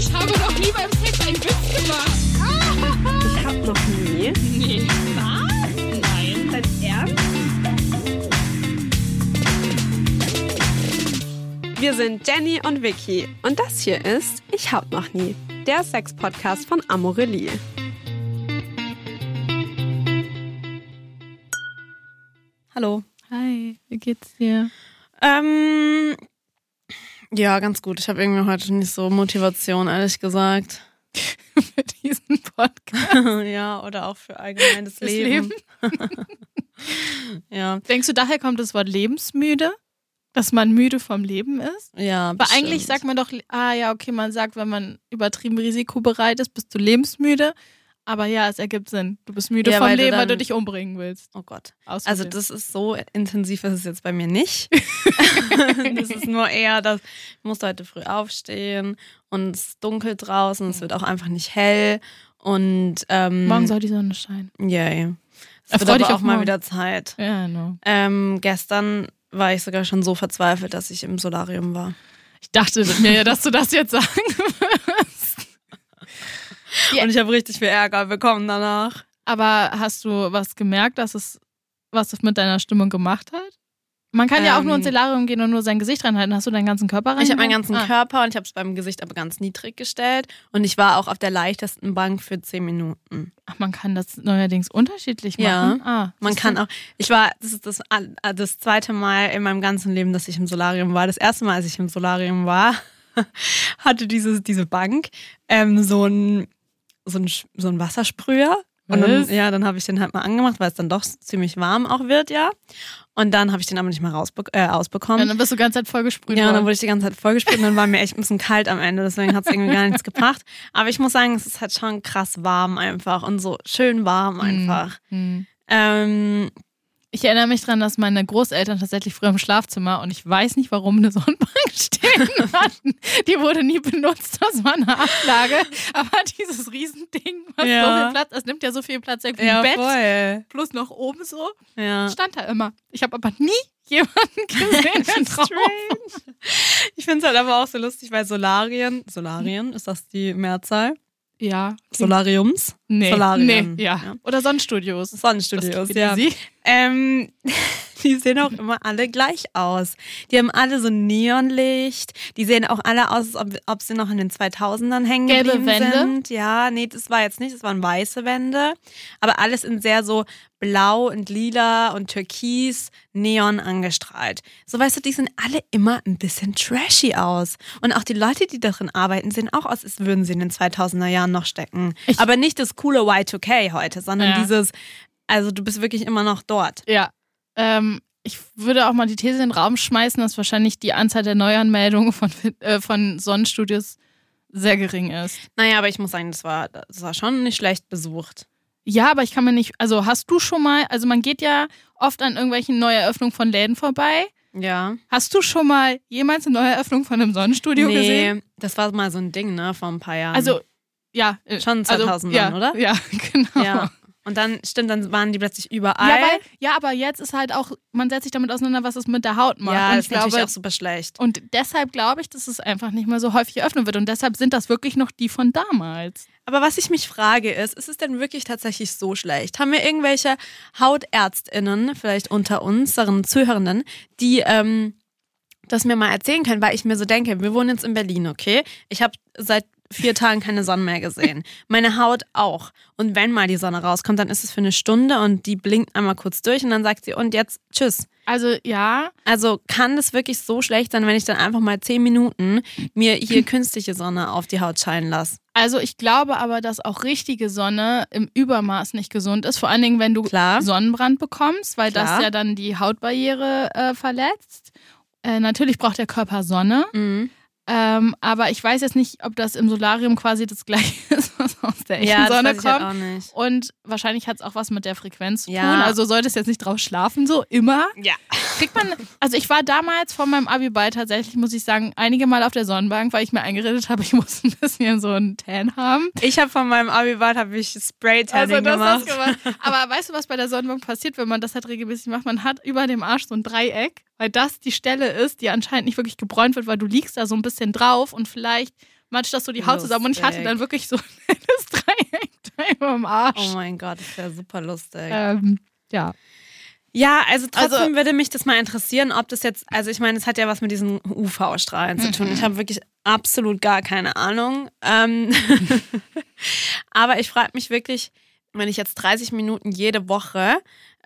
Ich habe noch nie beim Sex einen Witz gemacht. Ich hab noch nie. Nee. Was? Nein. Dein Ernst? Wir sind Jenny und Vicky und das hier ist Ich hab noch nie, der Sex-Podcast von Amorelie. Hallo. Hi, wie geht's dir? Ähm, ja, ganz gut. Ich habe irgendwie heute nicht so Motivation, ehrlich gesagt. Für diesen Podcast. ja, oder auch für allgemeines Fürs Leben. ja, Denkst du, daher kommt das Wort lebensmüde? Dass man müde vom Leben ist? ja. Aber eigentlich bestimmt. sagt man doch, ah ja, okay, man sagt, wenn man übertrieben risikobereit ist, bist du lebensmüde. Aber ja, es ergibt Sinn. Du bist müde Ja, vom weil du Leben, weil du dich umbringen willst. Oh Gott. Also das ist so intensiv ist es jetzt bei mir nicht. das ist nur eher, dass ich musste heute früh aufstehen und es ist dunkel draußen, es wird auch einfach nicht hell und ähm, Morgen soll die Sonne scheinen. Yay. Es Erfreu wird aber auch mal morgen. wieder Zeit. Ja, no. Ähm, gestern war ich sogar schon so verzweifelt, dass ich im Solarium war. Ich dachte mir ja, dass du das jetzt sagen wirst. Ja. Und ich habe richtig viel Ärger bekommen danach. Aber hast du was gemerkt, dass es was das mit deiner Stimmung gemacht hat? Man kann ja auch nur ins Ähm. Solarium gehen und nur sein Gesicht reinhalten. Hast du deinen ganzen Körper rein? Ich habe meinen ganzen ah. Körper und ich habe es beim Gesicht aber ganz niedrig gestellt. Und ich war auch auf der leichtesten Bank für 10 Minuten. Ach, man kann das neuerdings unterschiedlich Ja. machen. Ah, Man kann auch, ich war, das ist das, äh, das zweite Mal in meinem ganzen Leben, dass ich im Solarium war. Das erste Mal, als ich im Solarium war, hatte diese, diese Bank ähm, so ein, so ein, so ein Wassersprüher. Und dann, ja, dann habe ich den halt mal angemacht, weil es dann doch ziemlich warm auch wird, ja. Und dann habe ich den aber nicht mehr rausbe äh, Ja, ausbekommen. dann bist du die ganze Zeit vollgesprüht Ja, und dann wurde ich die ganze Zeit vollgesprüht und dann war mir echt ein bisschen kalt am Ende, deswegen hat es irgendwie gar nichts gebracht. Aber ich muss sagen, es ist halt schon krass warm einfach und so schön warm einfach. Hm. Ähm, Ich erinnere mich daran, dass meine Großeltern tatsächlich früher im Schlafzimmer und ich weiß nicht, warum eine Sonnenbank stehen hatten. Die wurde nie benutzt, das war eine Ablage. Aber dieses Riesending, was Ja. so viel Platz, es nimmt ja so viel Platz weg wie ein Bett, voll. plus noch oben so, Ja. stand da immer. Ich habe aber nie jemanden gesehen, der drauf Strange. Ich finde es halt aber auch so lustig, weil Solarien, Solarien, ist das die Mehrzahl? Ja. Solariums? Nee. Solarien. Nee, ja. Ja. Oder Sonnenstudios. Sonnenstudios, ja. Ähm, die sehen auch immer alle gleich aus. Die haben alle so Neonlicht. Die sehen auch alle aus, als ob, ob sie noch in den 2000ern hängen Gelbe geblieben Wände? sind. Ja, nee, das war jetzt nicht, das waren weiße Wände. Aber alles in sehr so blau und lila und türkis neon angestrahlt. So weißt du, die sehen alle immer ein bisschen trashy aus. Und auch die Leute, die darin arbeiten, sehen auch aus, als würden sie in den 2000er Jahren noch stecken. Ich- Aber nicht das coole Y2K heute, sondern Ja. dieses, also du bist wirklich immer noch dort. Ja. Ähm, ich würde auch mal die These in den Raum schmeißen, dass wahrscheinlich die Anzahl der Neuanmeldungen von, äh, von Sonnenstudios sehr gering ist. Naja, aber ich muss sagen, das war, das war schon nicht schlecht besucht. Ja, aber ich kann mir nicht, also hast du schon mal, also man geht ja oft an irgendwelchen Neueröffnungen von Läden vorbei. Ja. Hast du schon mal jemals eine Neueröffnung von einem Sonnenstudio nee, gesehen? das war mal so ein Ding, ne, vor ein paar Jahren. Also, ja. äh, Schon also, 2000 ja, dann, oder? Ja, genau. ja. Und dann, stimmt, dann waren die plötzlich überall. Ja, weil, ja, aber jetzt ist halt auch, man setzt sich damit auseinander, was es mit der Haut macht. ja und das ich ist natürlich glaube, auch super schlecht. und deshalb glaube ich, dass es einfach nicht mehr so häufig geöffnet wird. Und deshalb sind das wirklich noch die von damals. Aber was ich mich frage ist, ist es denn wirklich tatsächlich so schlecht? Haben wir irgendwelche HautärztInnen, vielleicht unter unseren Zuhörenden, die ähm, das mir mal erzählen können, weil ich mir so denke, wir wohnen jetzt in Berlin, okay? Ich habe seit vier Tagen keine Sonne mehr gesehen. Meine Haut auch. Und wenn mal die Sonne rauskommt, dann ist es für eine Stunde und die blinkt einmal kurz durch und dann sagt sie, und jetzt tschüss. Also ja, Also kann das wirklich so schlecht sein, wenn ich dann einfach mal zehn Minuten mir hier künstliche Sonne auf die Haut scheinen lasse? also ich glaube aber, dass auch richtige Sonne im Übermaß nicht gesund ist. Vor allen Dingen, wenn du Klar. Sonnenbrand bekommst, weil Klar. das ja dann die Hautbarriere äh, verletzt. Äh, natürlich braucht der Körper Sonne. Mhm. Ähm, aber ich weiß jetzt nicht, ob das im Solarium quasi das gleiche ist, was aus der echten Ja, Sonne halt kommt. auch nicht. Und wahrscheinlich hat es auch was mit der Frequenz zu Ja. tun. Also solltest jetzt nicht drauf schlafen, so immer. Ja. Kriegt man, also ich war damals vor meinem Abi-Ball tatsächlich, muss ich sagen, einige Mal auf der Sonnenbank, weil ich mir eingeredet habe, ich muss ein bisschen so einen Tan haben. Ich habe von meinem Abi-Bad habe ich Spray-Tanning Also das gemacht. gemacht. Aber weißt du, was bei der Sonnenbank passiert, wenn man das halt regelmäßig macht? Man hat über dem Arsch so ein Dreieck, weil das die Stelle ist, die anscheinend nicht wirklich gebräunt wird, weil du liegst da so ein bisschen drauf und vielleicht matscht das so die Haut zusammen und ich hatte Lustig. dann wirklich so das Dreieck da immer im Arsch. Oh mein Gott, das wäre super lustig. ähm, ja. Ja, also trotzdem Also- würde mich das mal interessieren, ob das jetzt, also ich meine, es hat ja was mit diesen UV-Strahlen zu tun. Ich habe wirklich absolut gar keine Ahnung. Ähm Aber ich frage mich wirklich, wenn ich jetzt 30 Minuten jede Woche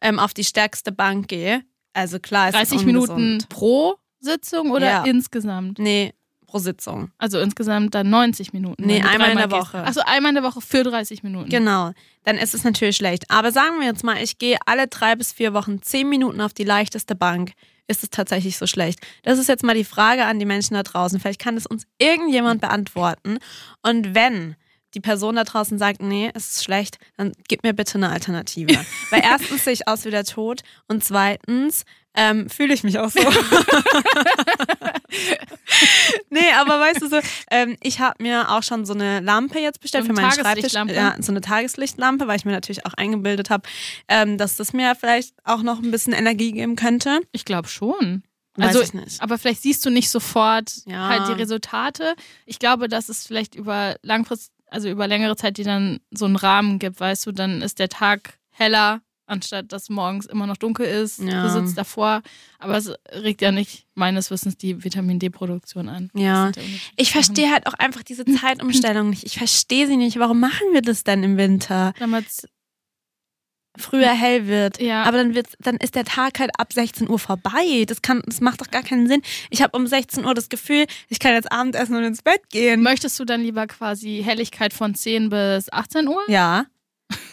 ähm, auf die stärkste Bank gehe, also klar, es 30 ist Minuten pro Sitzung oder Ja. insgesamt? Nee, pro Sitzung. Also insgesamt dann 90 Minuten. Nee, einmal in der. Woche. Achso, einmal in der Woche für 30 Minuten. Genau, dann ist es natürlich schlecht. Aber sagen wir jetzt mal, ich gehe alle drei bis vier Wochen zehn Minuten auf die leichteste Bank. Ist es tatsächlich so schlecht? Das ist jetzt mal die Frage an die Menschen da draußen. Vielleicht kann es uns irgendjemand beantworten. Und wenn die Person da draußen sagt, nee, es ist schlecht, dann gib mir bitte eine Alternative. Weil erstens sehe ich aus wie der Tod und zweitens ähm, fühle ich mich auch so. nee, aber weißt du so, ähm, ich habe mir auch schon so eine Lampe jetzt bestellt So für eine meinen Schreibtisch. Ja, so eine Tageslichtlampe, weil ich mir natürlich auch eingebildet habe, ähm, dass das mir vielleicht auch noch ein bisschen Energie geben könnte. Ich glaube schon. Weiß also, ich nicht. aber vielleicht siehst du nicht sofort Ja. halt die Resultate. Ich glaube, dass es vielleicht über langfrist, also über längere Zeit dir dann so einen Rahmen gibt, weißt du, dann ist der Tag heller, anstatt dass morgens immer noch dunkel ist. Ja. Du sitzt davor. Aber es regt ja nicht meines Wissens die Vitamin D-Produktion an. Ja. Ich verstehe halt auch einfach diese Zeitumstellung nicht. Ich verstehe sie nicht. Warum machen wir das denn im Winter? Damals, Früher hell wird. ja. Aber dann, wird's, dann ist der Tag halt ab 16 Uhr vorbei. Das, kann, das macht doch gar keinen Sinn. Ich habe um 16 Uhr das Gefühl, ich kann jetzt Abendessen und ins Bett gehen. Möchtest du dann lieber quasi Helligkeit von 10 bis 18 Uhr? Ja.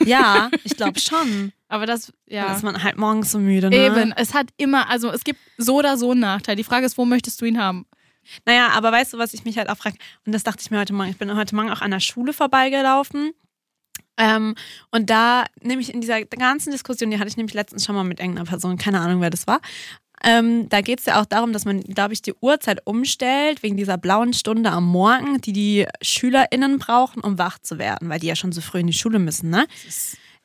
Ja, ich glaube schon. Aber das, Da ja. ist man halt morgens so müde. Ne? Eben, es hat immer, also es gibt so oder so einen Nachteil. Die Frage ist, wo möchtest du ihn haben? Naja, aber weißt du, was ich mich halt auch frage? Und das dachte ich mir heute Morgen. Ich bin heute Morgen auch an der Schule vorbeigelaufen. Ähm, und da nämlich in dieser ganzen Diskussion, die hatte ich nämlich letztens schon mal mit irgendeiner Person, keine Ahnung, wer das war. Ähm, da geht es ja auch darum, dass man, glaube ich, die Uhrzeit umstellt, wegen dieser blauen Stunde am Morgen, die die SchülerInnen brauchen, um wach zu werden, weil die ja schon so früh in die Schule müssen, ne?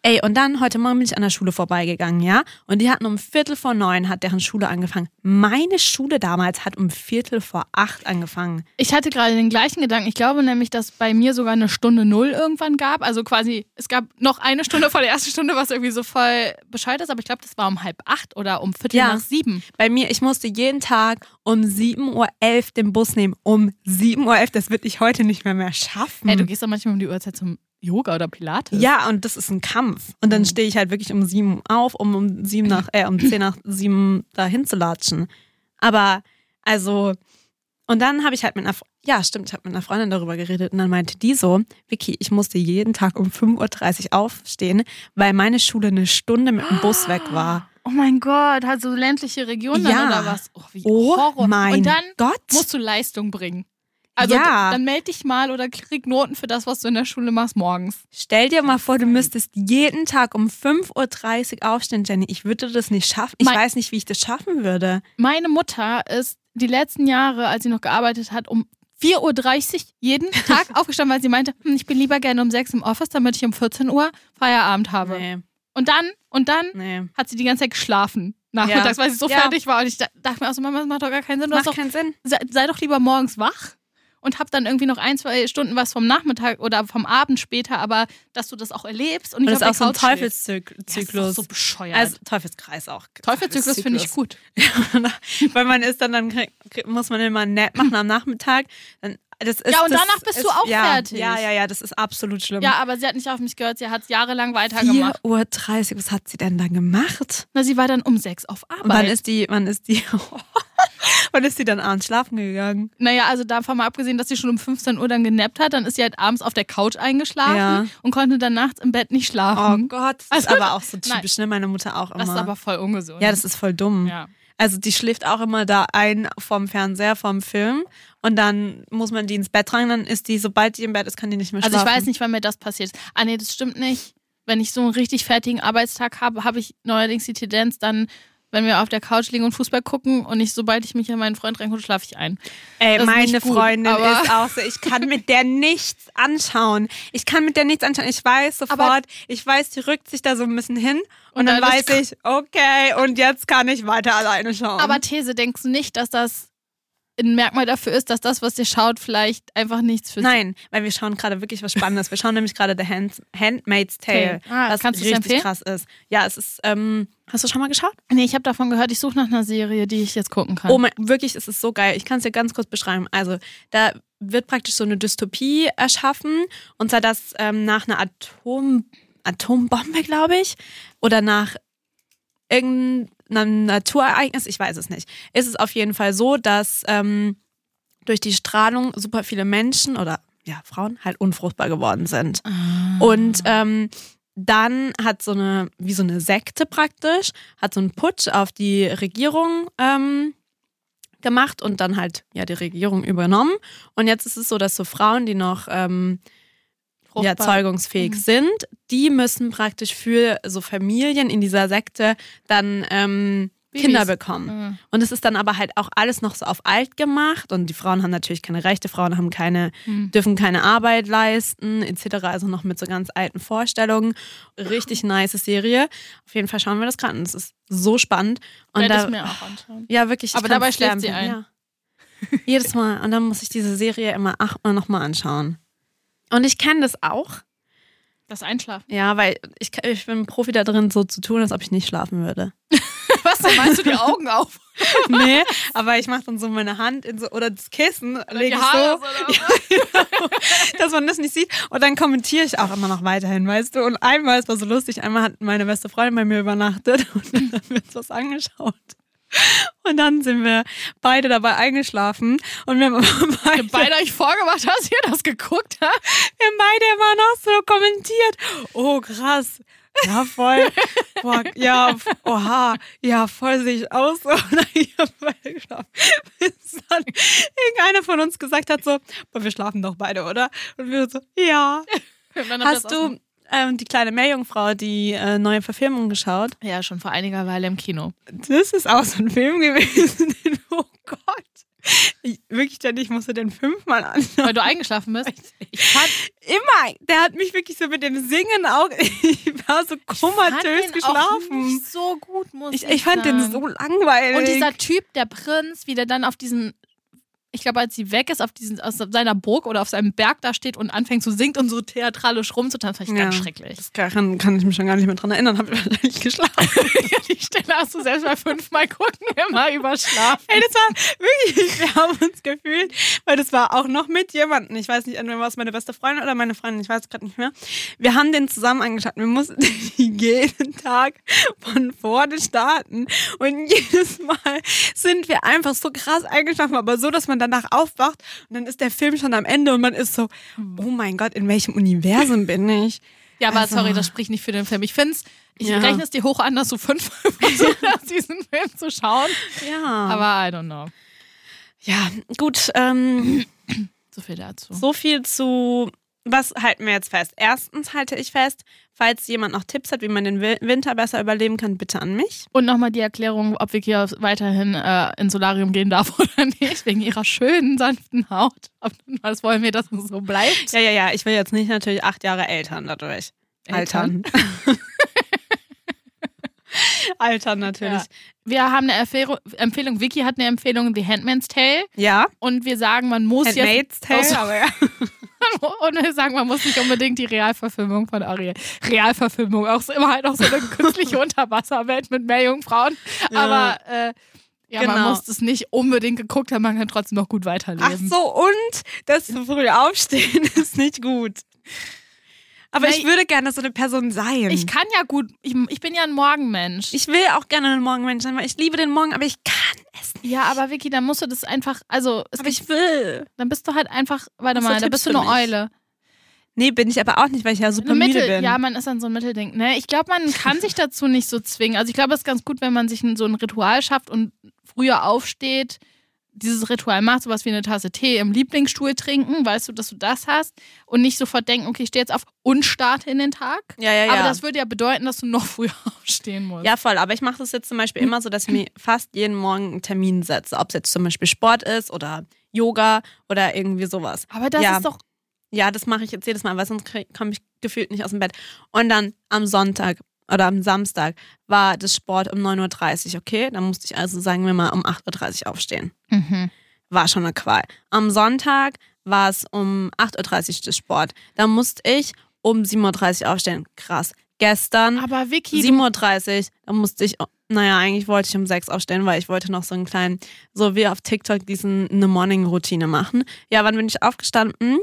Ey, und dann heute Morgen bin ich an der Schule vorbeigegangen, ja? Und die hatten um Viertel vor neun hat deren Schule angefangen. Meine Schule damals hat um Viertel vor acht angefangen. Ich hatte gerade den gleichen Gedanken. Ich glaube nämlich, dass bei mir sogar eine Stunde Null irgendwann gab. Also quasi, es gab noch eine Stunde vor der ersten Stunde, was irgendwie so voll Bescheid ist. Aber ich glaube, das war um halb acht oder um Viertel Ja. nach sieben. Bei mir, ich musste jeden Tag um 7.11 Uhr den Bus nehmen. Um 7.11 Uhr, das würde ich heute nicht mehr mehr schaffen. Hey, du gehst doch manchmal um die Uhrzeit zum Yoga oder Pilates. ja, und das ist ein Kampf. Und dann stehe ich halt wirklich um 7 auf, um um 7 nach, äh, um 10 nach 7 dahin zu latschen. Aber, also, und dann habe ich halt mit einer, ja, stimmt, ich habe mit einer Freundin darüber geredet und dann meinte die so, Vicky, ich musste jeden Tag um 5.30 Uhr aufstehen, weil meine Schule eine Stunde mit dem Bus weg war. Oh mein Gott, halt so ländliche Regionen dann Ja. oder was? Oh, wie Oh Horror. mein Und dann Gott. musst du Leistung bringen. Also Ja. dann melde dich mal oder krieg Noten für das, was du in der Schule machst morgens. Stell dir mal vor, du müsstest jeden Tag um 5.30 Uhr aufstehen, Jenny. Ich würde das nicht schaffen. Ich Mein- weiß nicht, wie ich das schaffen würde. Meine Mutter ist die letzten Jahre, als sie noch gearbeitet hat, um 4.30 Uhr jeden Tag aufgestanden, weil sie meinte, hm, ich bin lieber gerne um 6 im Office, damit ich um 14 Uhr Feierabend habe. Nee, Und dann, und dann nee. hat sie die ganze Zeit geschlafen. Nachmittags, Ja. weil sie so Ja. fertig war. Und ich da- dachte mir auch so, Mama, das macht doch gar keinen Sinn. Macht doch, keinen Sinn. sei, sei doch lieber morgens wach und hab dann irgendwie noch ein, zwei Stunden was vom Nachmittag oder vom Abend später, aber dass du das auch erlebst und Und nicht das ist auch so ein. Teufelszyklus. Ja, so bescheuert. also Teufelskreis auch. Teufelszyklus finde ich gut. Weil man ist dann, dann krieg, muss man immer nett machen am Nachmittag. Dann, das ist, Ja, und danach bist ist, du auch ja, fertig. Ja, ja, ja, das ist absolut schlimm. Ja, aber sie hat nicht auf mich gehört, sie hat jahrelang 4 weitergemacht. Uhr 30, was hat sie denn da gemacht? Na, sie war dann um sechs auf Und wann Arbeit. ist die, wann ist die, wann ist die dann abends schlafen gegangen? Naja, also davon mal abgesehen, dass sie schon um 15 Uhr dann genappt hat, dann ist sie halt abends auf der Couch eingeschlafen Ja. und konnte dann nachts im Bett nicht Oh schlafen. Gott, das ist Also- aber auch so typisch, ne? Meine Mutter auch immer. das ist aber voll ungesund. ja, das ist voll dumm. ja. Also die schläft auch immer da ein vom Fernseher, vom Film und dann muss man die ins Bett tragen, dann ist die, sobald die im Bett ist, kann die nicht mehr Also schlafen. ich weiß nicht, wann mir das passiert ist. Ah nee, das stimmt nicht. Wenn ich so einen richtig fertigen Arbeitstag habe, habe ich neuerdings die Tendenz, dann, wenn wir auf der Couch liegen und Fußball gucken und ich, sobald ich mich an meinen Freund reingucke, schlafe ich ein. Ey, Das ist meine nicht gut, Freundin ist auch so, ich kann mit der nichts anschauen. Ich kann mit der nichts anschauen. Ich weiß sofort, Aber- ich weiß, die rückt sich da so ein bisschen hin und, Und dann dann weiß ist- ich, okay, und jetzt kann ich weiter alleine schauen. Aber These, denkst du nicht, dass das ein Merkmal dafür ist, dass das, was ihr schaut, vielleicht einfach nichts für Nein, weil wir schauen gerade wirklich was Spannendes. Wir schauen nämlich gerade The Hand, Handmaid's Tale, Ah, was kannst richtig empfehlen? krass ist. Ja, es ist, ähm, hast du schon mal geschaut? Nee, ich habe davon gehört, ich suche nach einer Serie, die ich jetzt gucken kann. Oh mein, wirklich, es ist so geil. Ich kann es dir ganz kurz beschreiben. Also, da wird praktisch so eine Dystopie erschaffen. Und zwar das ähm, nach einer Atom, Atombombe, glaube ich. Oder nach irgendeinem Naturereignis. Ich weiß es nicht. Ist es auf jeden Fall so, dass ähm, durch die Strahlung super viele Menschen oder ja, Frauen halt unfruchtbar geworden sind. Und ähm, dann hat so eine, wie so eine Sekte praktisch, hat so einen Putsch auf die Regierung ähm, gemacht und dann halt ja die Regierung übernommen. Und jetzt ist es so, dass so Frauen, die noch ähm, ja, zeugungsfähig sind, die müssen praktisch für so Familien in dieser Sekte dann ähm. Kinder bekommen. Mhm. Und es ist dann aber halt auch alles noch so auf alt gemacht und die Frauen haben natürlich keine Rechte, Frauen haben keine, Mhm. dürfen keine Arbeit leisten, etc. Also noch mit so ganz alten Vorstellungen. Richtig nice Serie. Auf jeden Fall schauen wir das gerade und es ist so spannend. Und Werde da, ich mir auch anschauen. ja, wirklich. ich Aber dabei schläft sie empfehlen, Ja. Jedes Mal. Und dann muss ich diese Serie immer achtmal nochmal anschauen. Und ich kenne das auch. Das Einschlafen. Ja, weil ich, ich bin Profi da drin, so zu tun, als ob ich nicht schlafen würde. Was, dann meinst du die Augen auf? nee, aber ich mache dann so meine Hand in so, oder das Kissen, lege ich Haare so, dass man das nicht sieht. Und dann kommentiere ich auch immer noch weiterhin, weißt du. Und einmal, es war so lustig, einmal hat meine beste Freundin bei mir übernachtet und dann haben wir uns was angeschaut. Und dann sind wir beide dabei eingeschlafen und wir haben beide, Beide euch vorgemacht, dass ihr das geguckt habt. wir haben beide immer noch so kommentiert. Oh, krass. Ja, voll. Boah, ja, oha. Ja, voll sehe ich aus. Und dann ich hab beide geschlafen. Bis dann irgendeiner von uns gesagt hat so, boah, wir schlafen doch beide, oder? Und wir so, ja. Hast du ähm, die kleine Meerjungfrau, die äh, neue Verfilmung geschaut? Ja, schon vor einiger Weile im Kino. Das ist auch so ein Film gewesen. den- Oh Gott. Ich, wirklich, Jenny, ich musste den fünfmal anschauen. Weil du eingeschlafen bist. Ich fand, Immer. Der hat mich wirklich so mit dem Singen auch. Ich war so komatös den geschlafen. so gut, muss Ich, ich, ich fand den sagen. so langweilig. Und dieser Typ, der Prinz, wie der dann auf diesen, ich glaube, als sie weg ist, auf diesen, aus seiner Burg oder auf seinem Berg da steht und anfängt zu singen und so theatralisch rumzutanzen, fand ich ganz Ja. schrecklich. Das kann, kann ich mich schon gar nicht mehr dran erinnern. Habe ich wahrscheinlich geschlafen. ja, die Stelle hast du selbst bei fünfmal gucken immer überschlafen. Ey, das war wirklich, wir haben uns gefühlt, weil das war auch noch mit jemandem. Ich weiß nicht, entweder war es meine beste Freundin oder meine Freundin, ich weiß gerade nicht mehr. Wir haben den zusammen angeschaut. Wir mussten jeden Tag von vorne starten. Und jedes Mal sind wir einfach so krass eingeschlafen, aber so, dass man danach aufwacht und dann ist der Film schon am Ende und man ist so, oh mein Gott, in welchem Universum bin ich? Ja, aber Also- sorry, das spricht nicht für den Film. Ich finde es, ich Ja. rechne es dir hoch an, dass du fünfmal versucht hast, diesen Film zu schauen. Ja. Aber I don't know. ja, gut, ähm, So viel dazu. So viel zu, was halten wir jetzt fest? Erstens halte ich fest, falls jemand noch Tipps hat, wie man den Wi- Winter besser überleben kann, bitte an mich. Und nochmal die Erklärung, ob Vicky weiterhin äh, ins Solarium gehen darf oder nicht, wegen ihrer schönen, sanften Haut. Was wollen wir, dass es so bleibt? Ja, ja, ja, ich will jetzt nicht natürlich acht Jahre Eltern dadurch. Eltern? Altern. Altern natürlich. Ja. Wir haben eine Empfehlung, Empfehlung, Vicky hat eine Empfehlung, The Handmaid's Tale. Ja, Und wir sagen, man muss Handmaid's Tale, Aus- aber ja. wir sagen, man muss nicht unbedingt die Realverfilmung von Ariel. Realverfilmung, auch immer halt auch so eine künstliche Unterwasserwelt mit Meerjungfrauen. Ja. Aber äh, ja, man Genau. muss es nicht unbedingt geguckt haben, man kann trotzdem noch gut weiterleben. Ach so, und das zu früh aufstehen ist nicht gut. Aber Nein. ich würde gerne so eine Person sein. Ich kann ja gut, ich, ich bin ja ein Morgenmensch. ich will auch gerne ein Morgenmensch sein, weil ich liebe den Morgen, aber ich kann es nicht. ja, aber Vicky, dann musst du das einfach, also Aber gibt, ich will. dann bist du halt einfach, warte mal, da bist du eine? Eule. Nee, bin ich aber auch nicht, weil ich ja super Eine müde Mittel, bin. ja, man ist dann so ein Mittelding. Ne? Ich glaube, man kann sich dazu nicht so zwingen. Also ich glaube, es ist ganz gut, wenn man sich so ein Ritual schafft und früher aufsteht, dieses Ritual macht, sowas wie eine Tasse Tee im Lieblingsstuhl trinken, weißt du, dass du das hast und nicht sofort denken, okay, ich stehe jetzt auf und starte in den Tag. ja, ja, ja. Aber das würde ja bedeuten, dass du noch früher aufstehen musst. ja, voll. Aber ich mache das jetzt zum Beispiel immer so, dass ich mir fast jeden Morgen einen Termin setze. Ob es jetzt zum Beispiel Sport ist oder Yoga oder irgendwie sowas. Aber das Ja. ist doch, Ja, das mache ich jetzt jedes Mal, weil sonst komme ich gefühlt nicht aus dem Bett. Und dann am Sonntag oder am Samstag war das Sport um 9.30 Uhr, okay? Dann musste ich also, sagen wir mal, um 8.30 Uhr aufstehen. mhm. war schon eine Qual. Am Sonntag war es um 8.30 Uhr der Sport. Da musste ich um 7.30 Uhr aufstehen. Krass. Gestern Aber Vicky, du- 7.30 Uhr, da musste ich, naja, eigentlich wollte ich um 6 aufstehen, weil ich wollte noch so einen kleinen, so wie auf TikTok, diesen eine Morning-Routine machen. Ja, wann bin ich aufgestanden?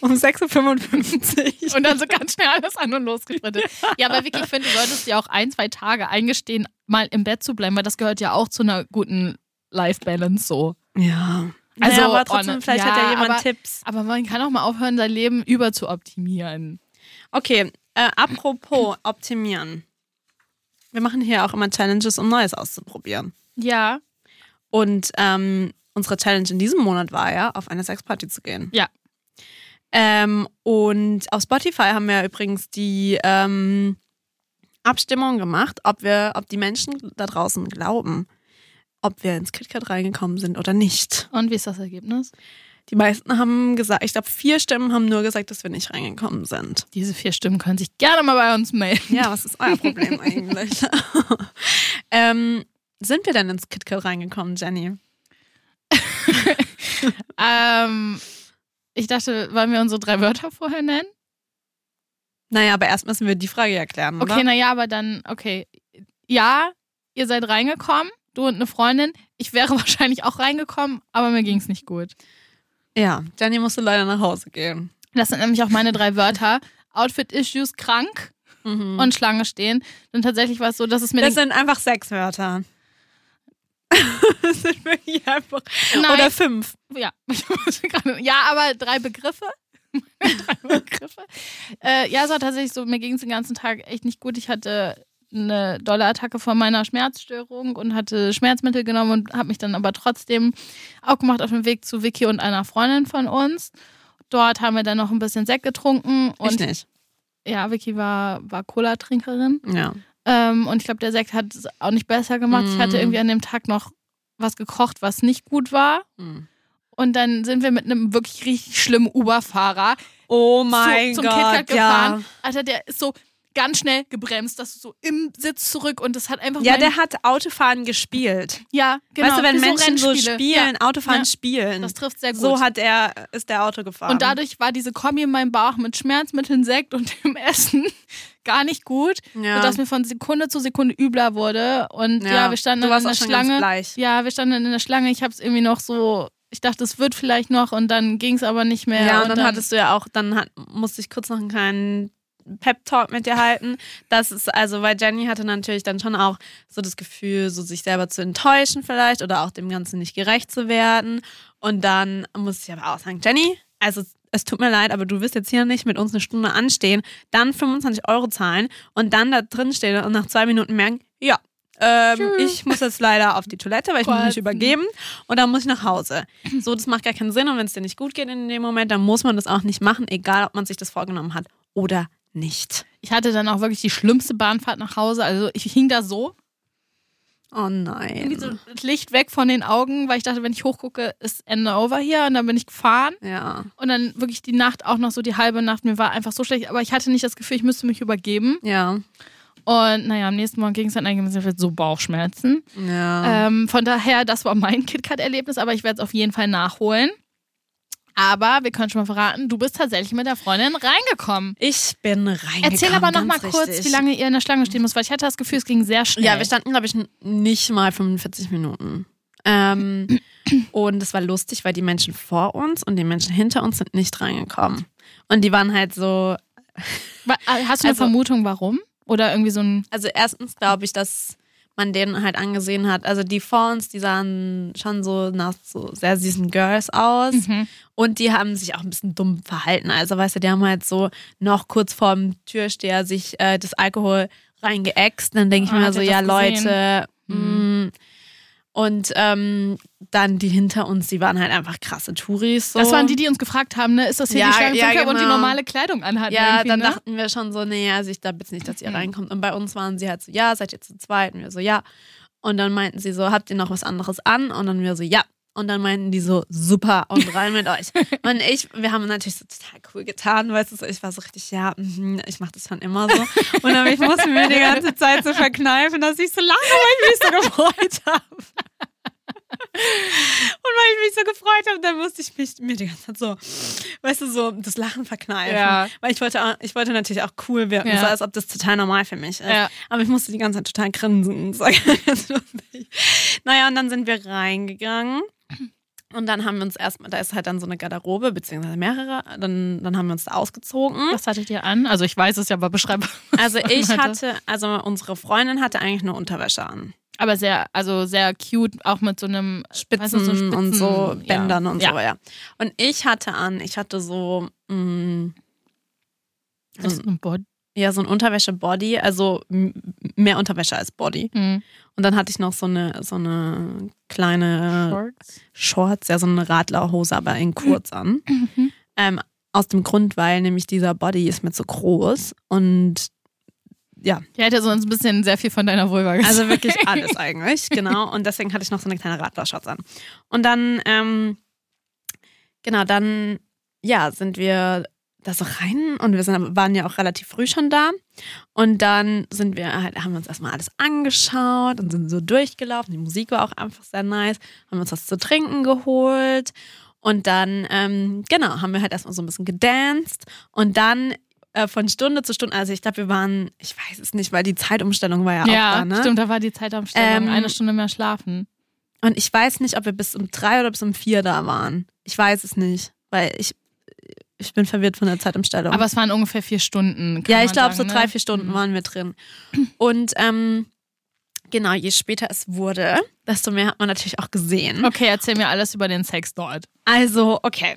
Um 6.55 Uhr. und dann so ganz schnell alles an und losgesprintet. Ja, aber Vicky, ich finde, du solltest dir auch ein, zwei Tage eingestehen, mal im Bett zu bleiben, weil das gehört ja auch zu einer guten Life-Balance so. Ja. Also, Also, aber trotzdem, ohne- vielleicht hat ja ja, jemand aber- Tipps. Aber man kann auch mal aufhören, sein Leben über zu optimieren. Okay, äh, apropos optimieren. Wir machen hier auch immer Challenges, um Neues auszuprobieren. Ja. Und ähm, unsere Challenge in diesem Monat war ja, auf eine Sexparty zu gehen. Ja. Ähm, und auf Spotify haben wir übrigens die ähm, Abstimmung gemacht, ob wir, ob die Menschen da draußen glauben, ob wir ins KitKat reingekommen sind oder nicht. Und wie ist das Ergebnis? Die meisten haben gesagt, ich glaube, vier Stimmen haben nur gesagt, dass wir nicht reingekommen sind. Diese vier Stimmen können sich gerne mal bei uns melden. Ja, was ist euer Problem eigentlich? ähm, sind wir denn ins KitKat reingekommen, Jenny? Ähm, ich dachte, wollen wir unsere drei Wörter vorher nennen? Naja, aber erst müssen wir die Frage erklären, oder? Okay, naja, aber dann, okay. Ja, ihr seid reingekommen, du und eine Freundin. Ich wäre wahrscheinlich auch reingekommen, aber mir ging es nicht gut. Ja, Jenny musste leider nach Hause gehen. Das sind nämlich auch meine drei Wörter. Outfit-Issues, krank Und und Schlange stehen. Und tatsächlich war es so, dass es mir das sind einfach sechs Wörter. das sind wirklich einfach. Nein. Oder fünf. Ja, ich ja, aber drei Begriffe. drei Begriffe. Äh, ja, es war tatsächlich so, mir ging es den ganzen Tag echt nicht gut. Ich hatte eine dolle Attacke von meiner Schmerzstörung und hatte Schmerzmittel genommen und habe mich dann aber trotzdem auch gemacht auf den Weg zu Vicky und einer Freundin von uns. Dort haben wir dann noch ein bisschen Sekt getrunken ich und nicht. ja, Vicky war, war Cola-Trinkerin. Ja. Ähm, und ich glaube, der Sekt hat es auch nicht besser gemacht. Ich hatte Mm. irgendwie an dem Tag noch was gekocht, was nicht gut war. Hm. Und dann sind wir mit einem wirklich richtig schlimmen Uber-Fahrer Oh zu, mein zum Gott. Gefahren. ja. Alter, der ist so ganz schnell gebremst, dass du so im Sitz zurück und das hat einfach ja, der hat Autofahren gespielt. ja, genau. weißt du, wenn Menschen so, spielen, Autofahren Ja. spielen, Ja, das trifft sehr gut. so hat er, ist der Auto gefahren. und dadurch war diese Kombi in meinem Bauch mit Schmerzmitteln, Sekt und dem Essen gar nicht gut, ja. sodass mir von Sekunde zu Sekunde übler wurde. Und ja, wir standen in der Schlange. Ja, wir standen in der Schlange. Ich habe es irgendwie noch so, ich dachte, es wird vielleicht noch und dann ging es aber nicht mehr. Ja, und dann, hattest du ja auch, dann hat, musste ich kurz noch einen kleinen Pep-Talk mit dir halten. Das ist also, weil Jenny hatte natürlich dann schon auch so das Gefühl, so sich selber zu enttäuschen vielleicht oder auch dem Ganzen nicht gerecht zu werden. Und dann musste ich aber auch sagen, Jenny, also es tut mir leid, aber du wirst jetzt hier nicht mit uns eine Stunde anstehen, dann 25 Euro zahlen und dann da drin stehen und nach zwei Minuten merken, ja, ähm, ich muss jetzt leider auf die Toilette, weil ich muss mich übergeben und dann muss ich nach Hause. So, das macht gar keinen Sinn und wenn es dir nicht gut geht in dem Moment, dann muss man das auch nicht machen, egal ob man sich das vorgenommen hat oder nicht. Ich hatte dann auch wirklich die schlimmste Bahnfahrt nach Hause. Also ich hing da so, Oh irgendwie so nein. das Licht weg von den Augen, weil ich dachte, wenn ich hochgucke, ist Ende over hier. Und dann bin ich gefahren. Ja, Und dann wirklich die Nacht auch noch so die halbe Nacht. Mir war einfach so schlecht. Aber ich hatte nicht das Gefühl, ich müsste mich übergeben. ja, Und naja, am nächsten Morgen ging es dann eigentlich so Bauchschmerzen. ja. Ähm, von daher, das war mein KitKat-Erlebnis, aber ich werde es auf jeden Fall nachholen. Aber wir können schon mal verraten, du bist tatsächlich mit der Freundin reingekommen. ich bin reingekommen. Erzähl aber noch mal ganz kurz, richtig. wie lange ihr in der Schlange stehen müsst, weil ich hatte das Gefühl, es ging sehr schnell. Ja, wir standen, glaube ich, nicht mal 45 Minuten. Ähm, und es war lustig, weil die Menschen vor uns und die Menschen hinter uns sind nicht reingekommen. Und die waren halt so, äh, Hast du eine Also- Vermutung, warum? Oder irgendwie so ein. also erstens glaube ich, dass man denen halt angesehen hat, also die vor uns, die sahen schon so nach so sehr süßen Girls aus. Mhm. Und die haben sich auch ein bisschen dumm verhalten. Also, weißt du, die haben halt so noch kurz vorm Türsteher sich äh, das Alkohol reingeäxt. Dann denke ich Ah, mir so, ja, gesehen? Leute. Hm. mh. Und ähm, dann die hinter uns, die waren halt einfach krasse Touris. So. Das waren die, die uns gefragt haben, ne? Ist das hier Ja, die Schlange ja, Club und die genau. normale Kleidung anhatten? Ja, dann ne? dachten wir schon so, nee, also ich glaube jetzt nicht, dass ihr Mhm. reinkommt. Und bei uns waren sie halt so, ja, seid ihr zu zweit? Und wir so, ja. Und dann meinten sie so, habt ihr noch was anderes an? Und dann wir so, ja. Und dann meinten die so, super, und rein mit euch. Und ich, wir haben natürlich so total cool getan, weißt du, ich war so richtig, ja, mhm, ich mache das schon immer so. Und dann ich musste mir die ganze Zeit so verkneifen, dass ich so lange, mich so gefreut habe. weil ich mich so gefreut habe, dann musste ich mich mir die ganze Zeit so, weißt du, so das Lachen verkneifen. Ja. Weil ich wollte, auch- ich wollte natürlich auch cool wirken, Ja. so als ob das total normal für mich ist. Ja. Aber ich musste die ganze Zeit total grinsen. Das war ganz lustig. naja, und dann sind wir reingegangen. Und dann haben wir uns erstmal, da ist halt dann so eine Garderobe, beziehungsweise mehrere, dann, dann haben wir uns da ausgezogen. Was hattet ihr an? Also ich weiß es ja, aber beschreib. Also ich hatte, also unsere Freundin hatte eigentlich nur Unterwäsche an. Aber sehr, also sehr cute, auch mit so einem Spitzen, weißt du, so und so Spitzen- Bändern ja. und so, ja. Und ich hatte an, ich hatte so, mh, so, Das ist ein Bod ja, so ein Unterwäsche-Body, also mehr Unterwäsche als Body. hm. Und dann hatte ich noch so eine, so eine kleine Shorts. Shorts, ja, so eine Radlerhose, aber in kurz an. Mhm. Ähm, aus dem Grund, weil nämlich dieser Body ist mir zu groß und ja, Die hätte sonst ein bisschen sehr viel von deiner Vulva gesagt. also wirklich alles eigentlich, genau. Und deswegen hatte ich noch so eine kleine Radlershorts an. Und dann, ähm, genau, dann, ja, sind wir da so rein und wir sind, waren ja auch relativ früh schon da. Und dann sind wir halt, haben wir uns erstmal alles angeschaut und sind so durchgelaufen. Die Musik war auch einfach sehr nice. Haben uns was zu trinken geholt. Und dann, ähm, genau, haben wir halt erstmal so ein bisschen gedanced. Und dann äh, von Stunde zu Stunde, also ich glaube, wir waren, ich weiß es nicht, weil die Zeitumstellung war ja, ja, auch da, ne? stimmt, da war die Zeitumstellung. Ähm, Eine Stunde mehr schlafen. Und ich weiß nicht, ob wir bis um drei oder bis um vier da waren. Ich weiß es nicht, weil ich, ich bin verwirrt von der Zeitumstellung. Aber es waren ungefähr vier Stunden. ja, ich glaube, so sagen, drei, ne? vier Stunden Mhm. waren wir drin. Und ähm, genau, je später es wurde, desto mehr hat man natürlich auch gesehen. Okay, erzähl mir alles über den Sex dort. Also, okay.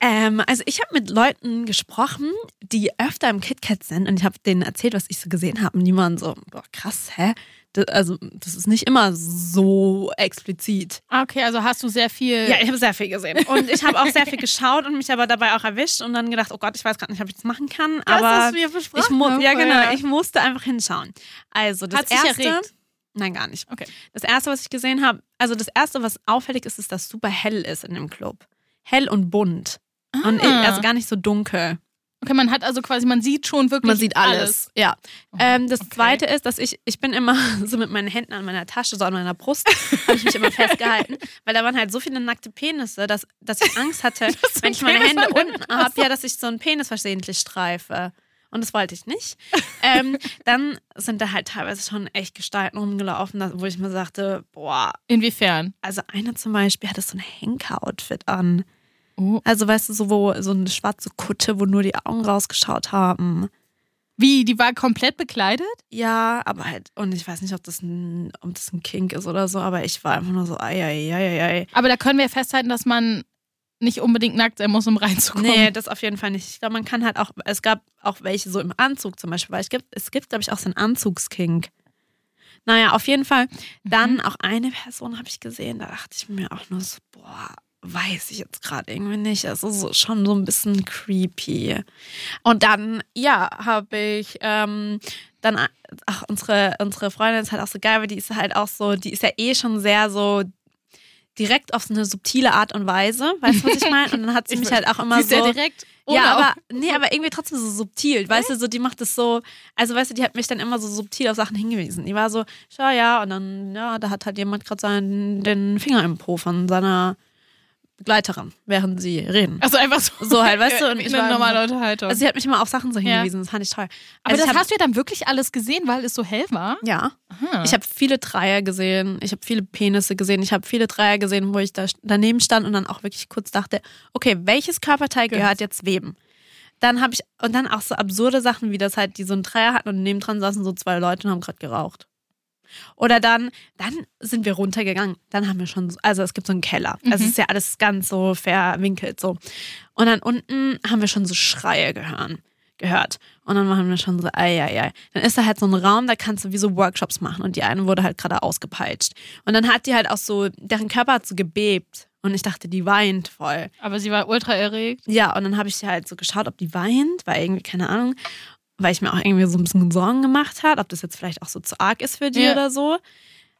Ähm, also ich habe mit Leuten gesprochen, die öfter im KitKat sind und ich habe denen erzählt, was ich so gesehen habe. Und die waren so, boah, krass, hä? Das, also, das ist nicht immer so explizit. Ah, okay, also hast du sehr viel. Ja, ich habe sehr viel gesehen. Und ich habe auch sehr viel geschaut und mich aber dabei auch erwischt und dann gedacht, oh Gott, ich weiß gerade nicht, ob ich das machen kann. Aber wir ich mu haben ja, genau, ich musste einfach hinschauen. Also das Hat sich erste. erregt? Nein, gar nicht. Okay. Das erste, was ich gesehen habe, also das erste, was auffällig ist, ist, dass es super hell ist in dem Club. Hell und bunt. Und ich, also gar nicht so dunkel. Okay, man hat also quasi, man sieht schon wirklich Man sieht alles. Ja. Ähm, das okay. zweite ist, dass ich, ich bin immer so mit meinen Händen an meiner Tasche, so an meiner Brust, habe ich mich immer festgehalten, weil da waren halt so viele nackte Penisse, dass, dass ich Angst hatte, wenn ich meine Hände unten habe, ja, dass ich so einen Penis versehentlich streife. Und das wollte ich nicht. ähm, dann sind da halt teilweise schon echt Gestalten rumgelaufen, wo ich mir sagte, boah, Inwiefern? also eine zum Beispiel hatte so ein Henker-Outfit an. Oh. Also weißt du, so, wo, so eine schwarze Kutte, wo nur die Augen rausgeschaut haben. Wie, die war komplett bekleidet? Ja, aber halt, und ich weiß nicht, ob das ein, ob das ein Kink ist oder so, aber ich war einfach nur so, ei, ei, ei, ei, ei. Aber da können wir festhalten, dass man nicht unbedingt nackt sein muss, um reinzukommen. Nee, das auf jeden Fall nicht. Ich glaube, man kann halt auch, es gab auch welche so im Anzug zum Beispiel, weil es gibt, es gibt, glaube ich, auch so einen Anzugskink. Naja, auf jeden Fall. Dann auch eine Person habe ich gesehen, da dachte ich mir auch nur so, boah, weiß ich jetzt gerade irgendwie nicht. Also so, schon so ein bisschen creepy. Und dann, ja, habe ich ähm, dann, ach, unsere, unsere Freundin ist halt auch so geil, weil die ist halt auch so, die ist ja eh schon sehr so direkt auf so eine subtile Art und Weise, weißt du, was ich meine? Und dann hat sie Ich mich halt auch immer Sie ist so. ja direkt. Ja, aber nee, aber irgendwie trotzdem so subtil, weißt du, so die macht es so, also weißt du, die hat mich dann immer so subtil auf Sachen hingewiesen. Die war so, schau ja, und dann ja, da hat halt jemand gerade seinen den Finger im Po von seiner Begleiterin, während sie reden. Also einfach so. So halt, weißt du, und ich eine normale Unterhaltung. Also sie hat mich immer auf Sachen so Ja. hingewiesen, das fand ich toll. aber Also das hab, hast du ja dann wirklich alles gesehen, weil es so hell war? ja, Aha. ich habe viele Dreier gesehen, ich habe viele Penisse gesehen, ich habe viele Dreier gesehen, wo ich da daneben stand und dann auch wirklich kurz dachte, okay, welches Körperteil gehört jetzt wem? Dann habe ich, und dann auch so absurde Sachen, wie das halt, die so einen Dreier hatten und nebendran saßen so zwei Leute und haben gerade geraucht. Oder dann, dann sind wir runtergegangen. Dann haben wir schon, so- also es gibt so einen Keller. Also es ist ja alles ganz so verwinkelt so. Und dann unten haben wir schon so Schreie gehören, gehört. Und dann waren wir schon so, ei, ei, ei. Dann ist da halt so ein Raum, da kannst du wie so Workshops machen. Und die eine wurde halt gerade ausgepeitscht. Und dann hat die halt auch so, deren Körper hat so gebebt. Und ich dachte, die weint voll. Aber sie war ultra erregt. Ja, und dann habe ich halt so geschaut, ob die weint, weil irgendwie, keine Ahnung, weil ich mir auch irgendwie so ein bisschen Sorgen gemacht hat, ob das jetzt vielleicht auch so zu arg ist für die Ja. oder so.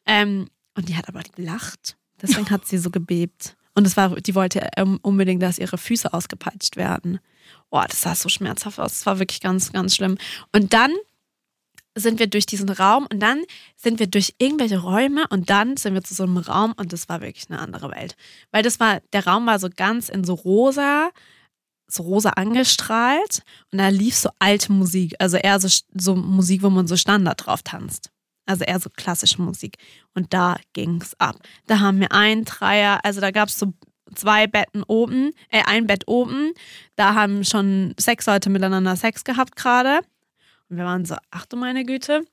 Ähm, und die hat aber gelacht. Deswegen hat sie so gebebt. Und es war, die wollte ähm, unbedingt, dass ihre Füße ausgepeitscht werden. Boah, das sah so schmerzhaft aus. Das war wirklich ganz, ganz schlimm. Und dann sind wir durch diesen Raum und dann sind wir durch irgendwelche Räume und dann sind wir zu so einem Raum und das war wirklich eine andere Welt. Weil das war, der Raum war so ganz in so rosa, so rosa angestrahlt und da lief so alte Musik, also eher so, so Musik, wo man so Standard drauf tanzt. Also eher so klassische Musik. Und da ging's ab. Da haben wir einen Dreier, also da gab's so zwei Betten oben, äh, ein Bett oben. Da haben schon sechs Leute miteinander Sex gehabt gerade. Und wir waren so, ach du meine Güte.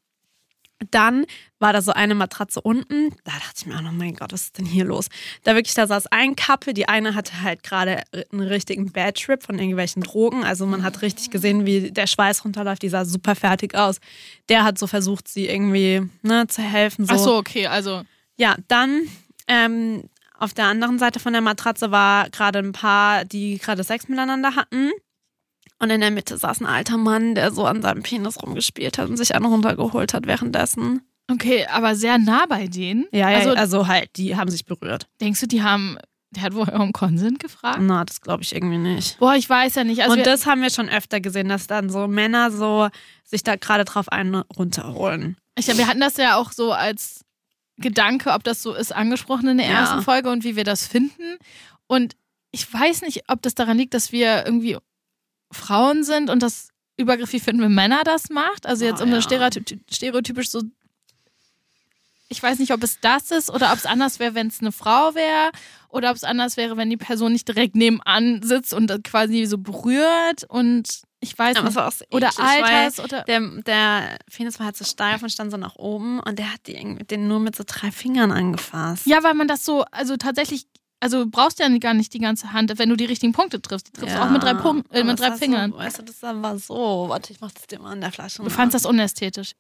Dann war da so eine Matratze unten. Da dachte ich mir auch noch, mein Gott, was ist denn hier los? Da wirklich, da saß ein Couple. Die eine hatte halt gerade einen richtigen Bad Trip von irgendwelchen Drogen. Also man hat richtig gesehen, wie der Schweiß runterläuft. Die sah super fertig aus. Der hat so versucht, sie irgendwie ne, zu helfen. So. Ach so, okay, also. Ja, dann ähm, auf der anderen Seite von der Matratze war gerade ein Paar, die gerade Sex miteinander hatten. Und in der Mitte saß ein alter Mann, der so an seinem Penis rumgespielt hat und sich einen runtergeholt hat währenddessen. Okay, aber sehr nah bei denen. Ja, ja, also, also halt, die haben sich berührt. denkst du, die haben, der hat wohl um Konsent gefragt? Na, das glaube ich irgendwie nicht. Boah, ich weiß ja nicht. Also und das haben wir schon öfter gesehen, dass dann so Männer so sich da gerade drauf einen runterholen. ich, wir hatten das ja auch so als Gedanke, ob das so ist, angesprochen in der Ja. ersten Folge und wie wir das finden. Und ich weiß nicht, ob das daran liegt, dass wir irgendwie Frauen sind und das übergriffig finden, wenn Männer das macht. Also jetzt Oh, um ja. das stereotyp stereotypisch so. Ich weiß nicht, ob es das ist oder ob es anders wäre, wenn es eine Frau wäre oder ob es anders wäre, wenn die Person nicht direkt nebenan sitzt und quasi so berührt und ich weiß Aber nicht. so Oder eklig, Alters oder. Der, der Penis war halt so steif und stand so nach oben und der hat die irgendwie- den nur mit so drei Fingern angefasst. Ja, weil man das so, also tatsächlich, also du brauchst ja gar nicht die ganze Hand, wenn du die richtigen Punkte triffst. Die triffst du auch mit drei Punkten, äh, mit drei Fingern. So, weißt du, das war so. Warte, ich mach das dir mal an der Flasche. Du fandst das unästhetisch.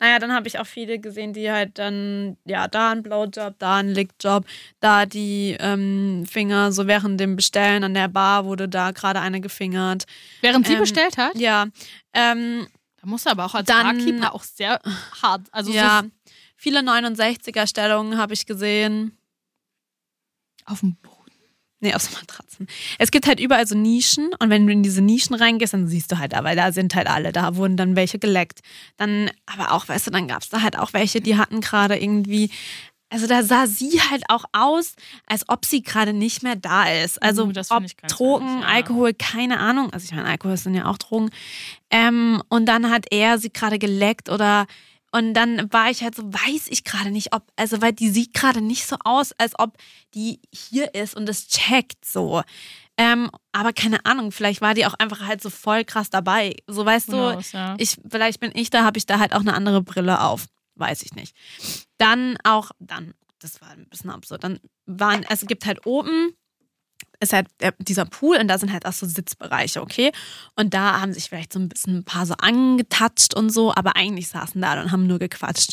Naja, dann habe ich auch viele gesehen, die halt dann, ja, da ein Blowjob, da ein Lickjob, da die ähm, Finger, so während dem Bestellen an der Bar wurde da gerade eine gefingert. Während sie Ähm, bestellt hat, Ja, ähm, da musst du aber auch als dann- Barkeeper auch sehr hart, also ja, so viele 69er-Stellungen habe ich gesehen. Auf dem Boden. Nee, auf so Matratzen. Es gibt halt überall so Nischen und wenn du in diese Nischen reingehst, dann siehst du halt da, weil da sind halt alle, da wurden dann welche geleckt. Dann, aber auch, weißt du, dann gab es da halt auch welche, die hatten gerade irgendwie, also da sah sie halt auch aus, als ob sie gerade nicht mehr da ist. Also Uh, das ob Drogen, ja. Alkohol, keine Ahnung. Also ich meine, Alkohol sind ja auch Drogen. Ähm, und dann hat er sie gerade geleckt oder und dann war ich halt so, weiß ich gerade nicht, ob, also weil die sieht gerade nicht so aus, als ob die hier ist und das checkt so. Ähm, aber keine Ahnung, vielleicht war die auch einfach halt so voll krass dabei. So weißt du, ja. ich, vielleicht bin ich da, habe ich da halt auch eine andere Brille auf. Weiß ich nicht. Dann auch, dann, das war ein bisschen absurd. Dann waren, es gibt halt oben, ist halt der, dieser Pool und da sind halt auch so Sitzbereiche, okay? Und da haben sich vielleicht so ein bisschen ein paar so angetatscht und so, aber eigentlich saßen da und haben nur gequatscht.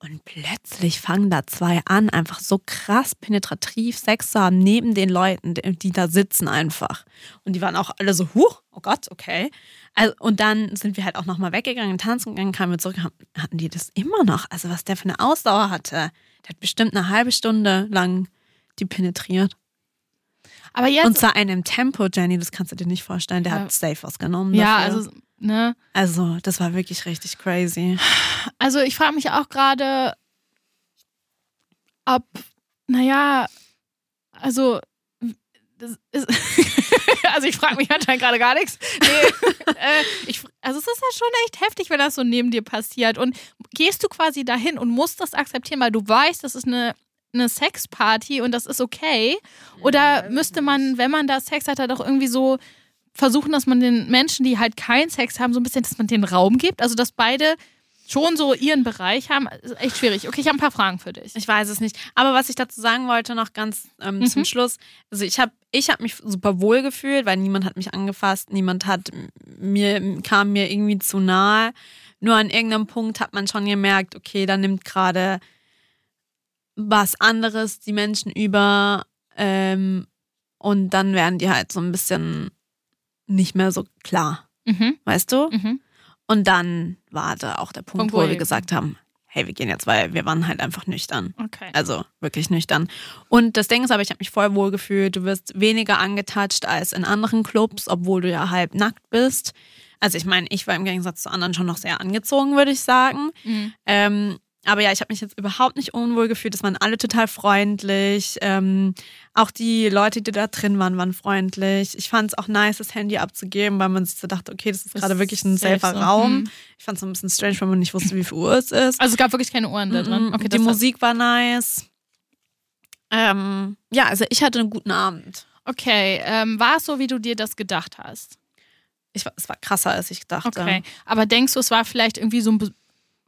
Und plötzlich fangen da zwei an, einfach so krass penetrativ Sex zu haben neben den Leuten, die da sitzen einfach. Und die waren auch alle so, huch, oh Gott, okay. Also, und dann sind wir halt auch nochmal weggegangen, tanzen gegangen, kamen wir zurück, hatten die das immer noch. Also was der für eine Ausdauer hatte. Der hat bestimmt eine halbe Stunde lang die penetriert. Aber jetzt, Und zwar in einem Tempo, Jenny, das kannst du dir nicht vorstellen. Der Ja. hat safe was genommen. ja, dafür. also, ne, Also, das war wirklich richtig crazy. also ich frage mich auch gerade, ob, naja, also, das ist, also ich frage mich anscheinend gerade gar nichts. Nee, äh, ich, also es ist ja schon echt heftig, wenn das so neben dir passiert. Und gehst du quasi dahin und musst das akzeptieren, weil du weißt, das ist eine, eine Sexparty und das ist okay? Oder müsste man, wenn man da Sex hat, halt auch irgendwie so versuchen, dass man den Menschen, die halt keinen Sex haben, so ein bisschen, dass man den Raum gibt? Also, dass beide schon so ihren Bereich haben, ist echt schwierig. Okay, ich habe ein paar Fragen für dich. Ich weiß es nicht. Aber was ich dazu sagen wollte, noch ganz ähm, Mhm. zum Schluss, also ich habe ich hab mich super wohl gefühlt, weil niemand hat mich angefasst, niemand hat mir, kam mir irgendwie zu nahe. Nur an irgendeinem Punkt hat man schon gemerkt, okay, da nimmt gerade was anderes die Menschen über ähm, und dann werden die halt so ein bisschen nicht mehr so klar, Mhm. weißt du? Mhm. Und dann war da auch der Punkt, wo wir gesagt haben, hey, wir gehen jetzt, weil wir waren halt einfach nüchtern. Okay. Also wirklich nüchtern. Und das Ding ist aber, ich habe mich voll wohl gefühlt. Du wirst weniger angetatscht als in anderen Clubs, obwohl du ja halb nackt bist. Also ich meine, ich war im Gegensatz zu anderen schon noch sehr angezogen, würde ich sagen. Mhm. Ähm, aber ja, ich habe mich jetzt überhaupt nicht unwohl gefühlt. Es waren alle total freundlich. Ähm, auch die Leute, die da drin waren, waren freundlich. Ich fand es auch nice, das Handy abzugeben, weil man sich so dachte, okay, das ist gerade wirklich ein safer so. Raum. Mhm. Ich fand es ein bisschen strange, weil man nicht wusste, wie viel Uhr es ist. Also es gab wirklich keine Uhren da drin. Mhm, Okay, die Musik war nice. Ähm, ja, also ich hatte einen guten Abend. Okay, ähm, war es so, wie du dir das gedacht hast? Ich, es war krasser, als ich dachte. Okay. Aber denkst du, es war vielleicht irgendwie so ein.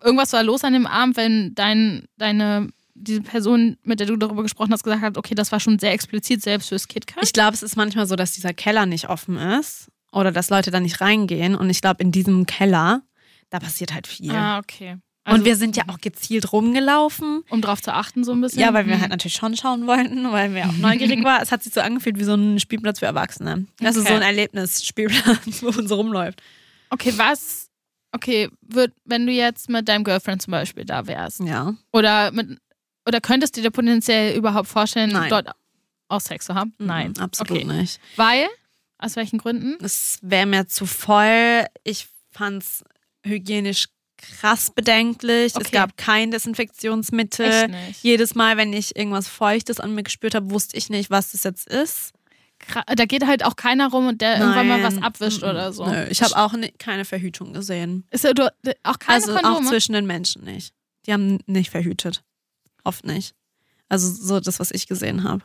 Irgendwas war los an dem Abend, wenn dein, deine, diese Person, mit der du darüber gesprochen hast, gesagt hat, okay, das war schon sehr explizit selbst fürs KitKat? Ich glaube, es ist manchmal so, dass dieser Keller nicht offen ist oder dass Leute da nicht reingehen. Und ich glaube, in diesem Keller, da passiert halt viel. Ah, okay. Also, und wir sind ja auch gezielt rumgelaufen. um drauf zu achten, so ein bisschen. Ja, weil wir halt natürlich schon schauen wollten, weil wir auch neugierig waren. Es hat sich so angefühlt wie so ein Spielplatz für Erwachsene. Das ist Okay. so ein Erlebnisspielplatz, wo man so rumläuft. Okay, was. Okay, wird, wenn du jetzt mit deinem Girlfriend zum Beispiel da wärst, Ja. oder mit. Oder könntest du dir potenziell überhaupt vorstellen, Nein. dort auch Sex zu haben? Nein. Mhm, absolut okay. nicht. Weil? Aus welchen Gründen? Es wäre mir zu voll. Ich fand es hygienisch krass bedenklich. Es Okay. gab kein Desinfektionsmittel. Jedes Mal, wenn ich irgendwas Feuchtes an mir gespürt habe, wusste ich nicht, was das jetzt ist. Da geht halt auch keiner rum und der irgendwann mal was Nein. abwischt oder so. Nö, ich habe auch ni- keine Verhütung gesehen. Ist ja, du, auch keine also auch Kondome? zwischen den Menschen nicht. Die haben nicht verhütet. Oft nicht. Also so das, was ich gesehen habe.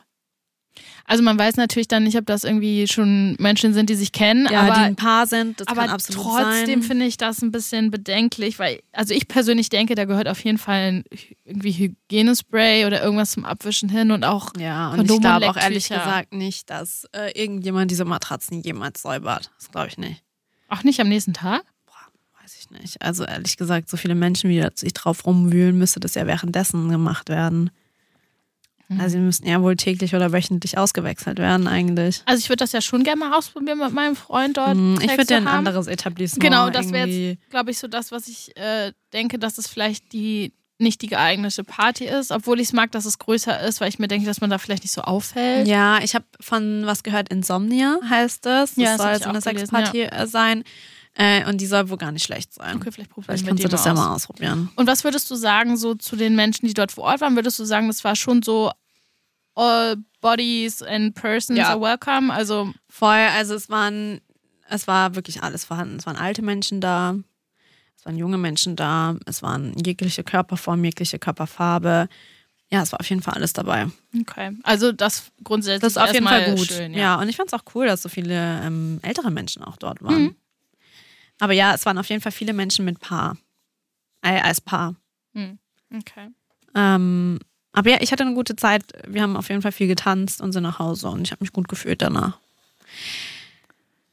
Also man weiß natürlich dann nicht, ob das irgendwie schon Menschen sind, die sich kennen, Ja, die aber, ein Paar sind, das aber kann absolut trotzdem sein. finde ich das ein bisschen bedenklich, weil, also ich persönlich denke, da gehört auf jeden Fall ein, irgendwie Hygienespray oder irgendwas zum Abwischen hin und auch, Ja, und Kondome ich glaube auch ehrlich gesagt nicht, dass äh, irgendjemand diese Matratzen jemals säubert. Das glaube ich nicht. auch nicht am nächsten Tag. Weiß ich nicht. Also ehrlich gesagt, so viele Menschen, wie sich drauf rumwühlen, müsste das ja währenddessen gemacht werden. Mhm. Also die müssten ja wohl täglich oder wöchentlich ausgewechselt werden eigentlich. Also ich würde das ja schon gerne mal ausprobieren mit meinem Freund dort. Hm, Ich würde ja ein anderes Etablissement Genau, das wäre jetzt, glaube ich, so das, was ich äh, denke, dass es vielleicht die nicht die geeignete Party ist, obwohl ich es mag, dass es größer ist, weil ich mir denke, dass man da vielleicht nicht so auffällt. Ja, ich habe von was gehört, Insomnia heißt es. Das Ja, das soll so eine Sexparty äh, sein. Äh, und die soll wohl gar nicht schlecht sein. Okay, vielleicht probieren Vielleicht kannst du das ja mal ausprobieren. Und was würdest du sagen, so zu den Menschen, die dort vor Ort waren? Würdest du sagen, das war schon so all bodies and persons Ja. are welcome? Also, Voll, also es waren, es war wirklich alles vorhanden. Es waren alte Menschen da, es waren junge Menschen da, es waren jegliche Körperform, jegliche Körperfarbe. Ja, es war auf jeden Fall alles dabei. okay. Also, das grundsätzlich Das ist auf jeden Fall gut. Schön, ja. ja. und ich fand es auch cool, dass so viele ähm, ältere Menschen auch dort waren. Mhm. Aber ja, es waren auf jeden Fall viele Menschen mit Paar. Äh, als Paar. Okay. Ähm, aber ja, ich hatte eine gute Zeit. Wir haben auf jeden Fall viel getanzt und sind nach Hause und ich habe mich gut gefühlt danach.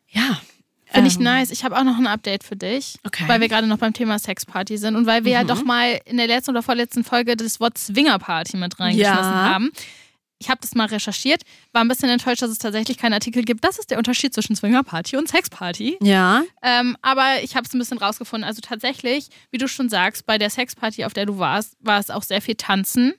Ja. Finde ich ähm, nice. Ich habe auch noch ein Update für dich, Okay. weil wir gerade noch beim Thema Sexparty sind und weil wir ja Mhm. doch mal in der letzten oder vorletzten Folge das Wort Swingerparty mit reingeschmissen Ja. haben. Ich habe das mal recherchiert, war ein bisschen enttäuscht, dass es tatsächlich keinen Artikel gibt. Das ist der Unterschied zwischen Swingerparty und Sexparty. Ja. Ähm, aber ich habe es ein bisschen rausgefunden. Also tatsächlich, wie du schon sagst, bei der Sexparty, auf der du warst, war es auch sehr viel Tanzen.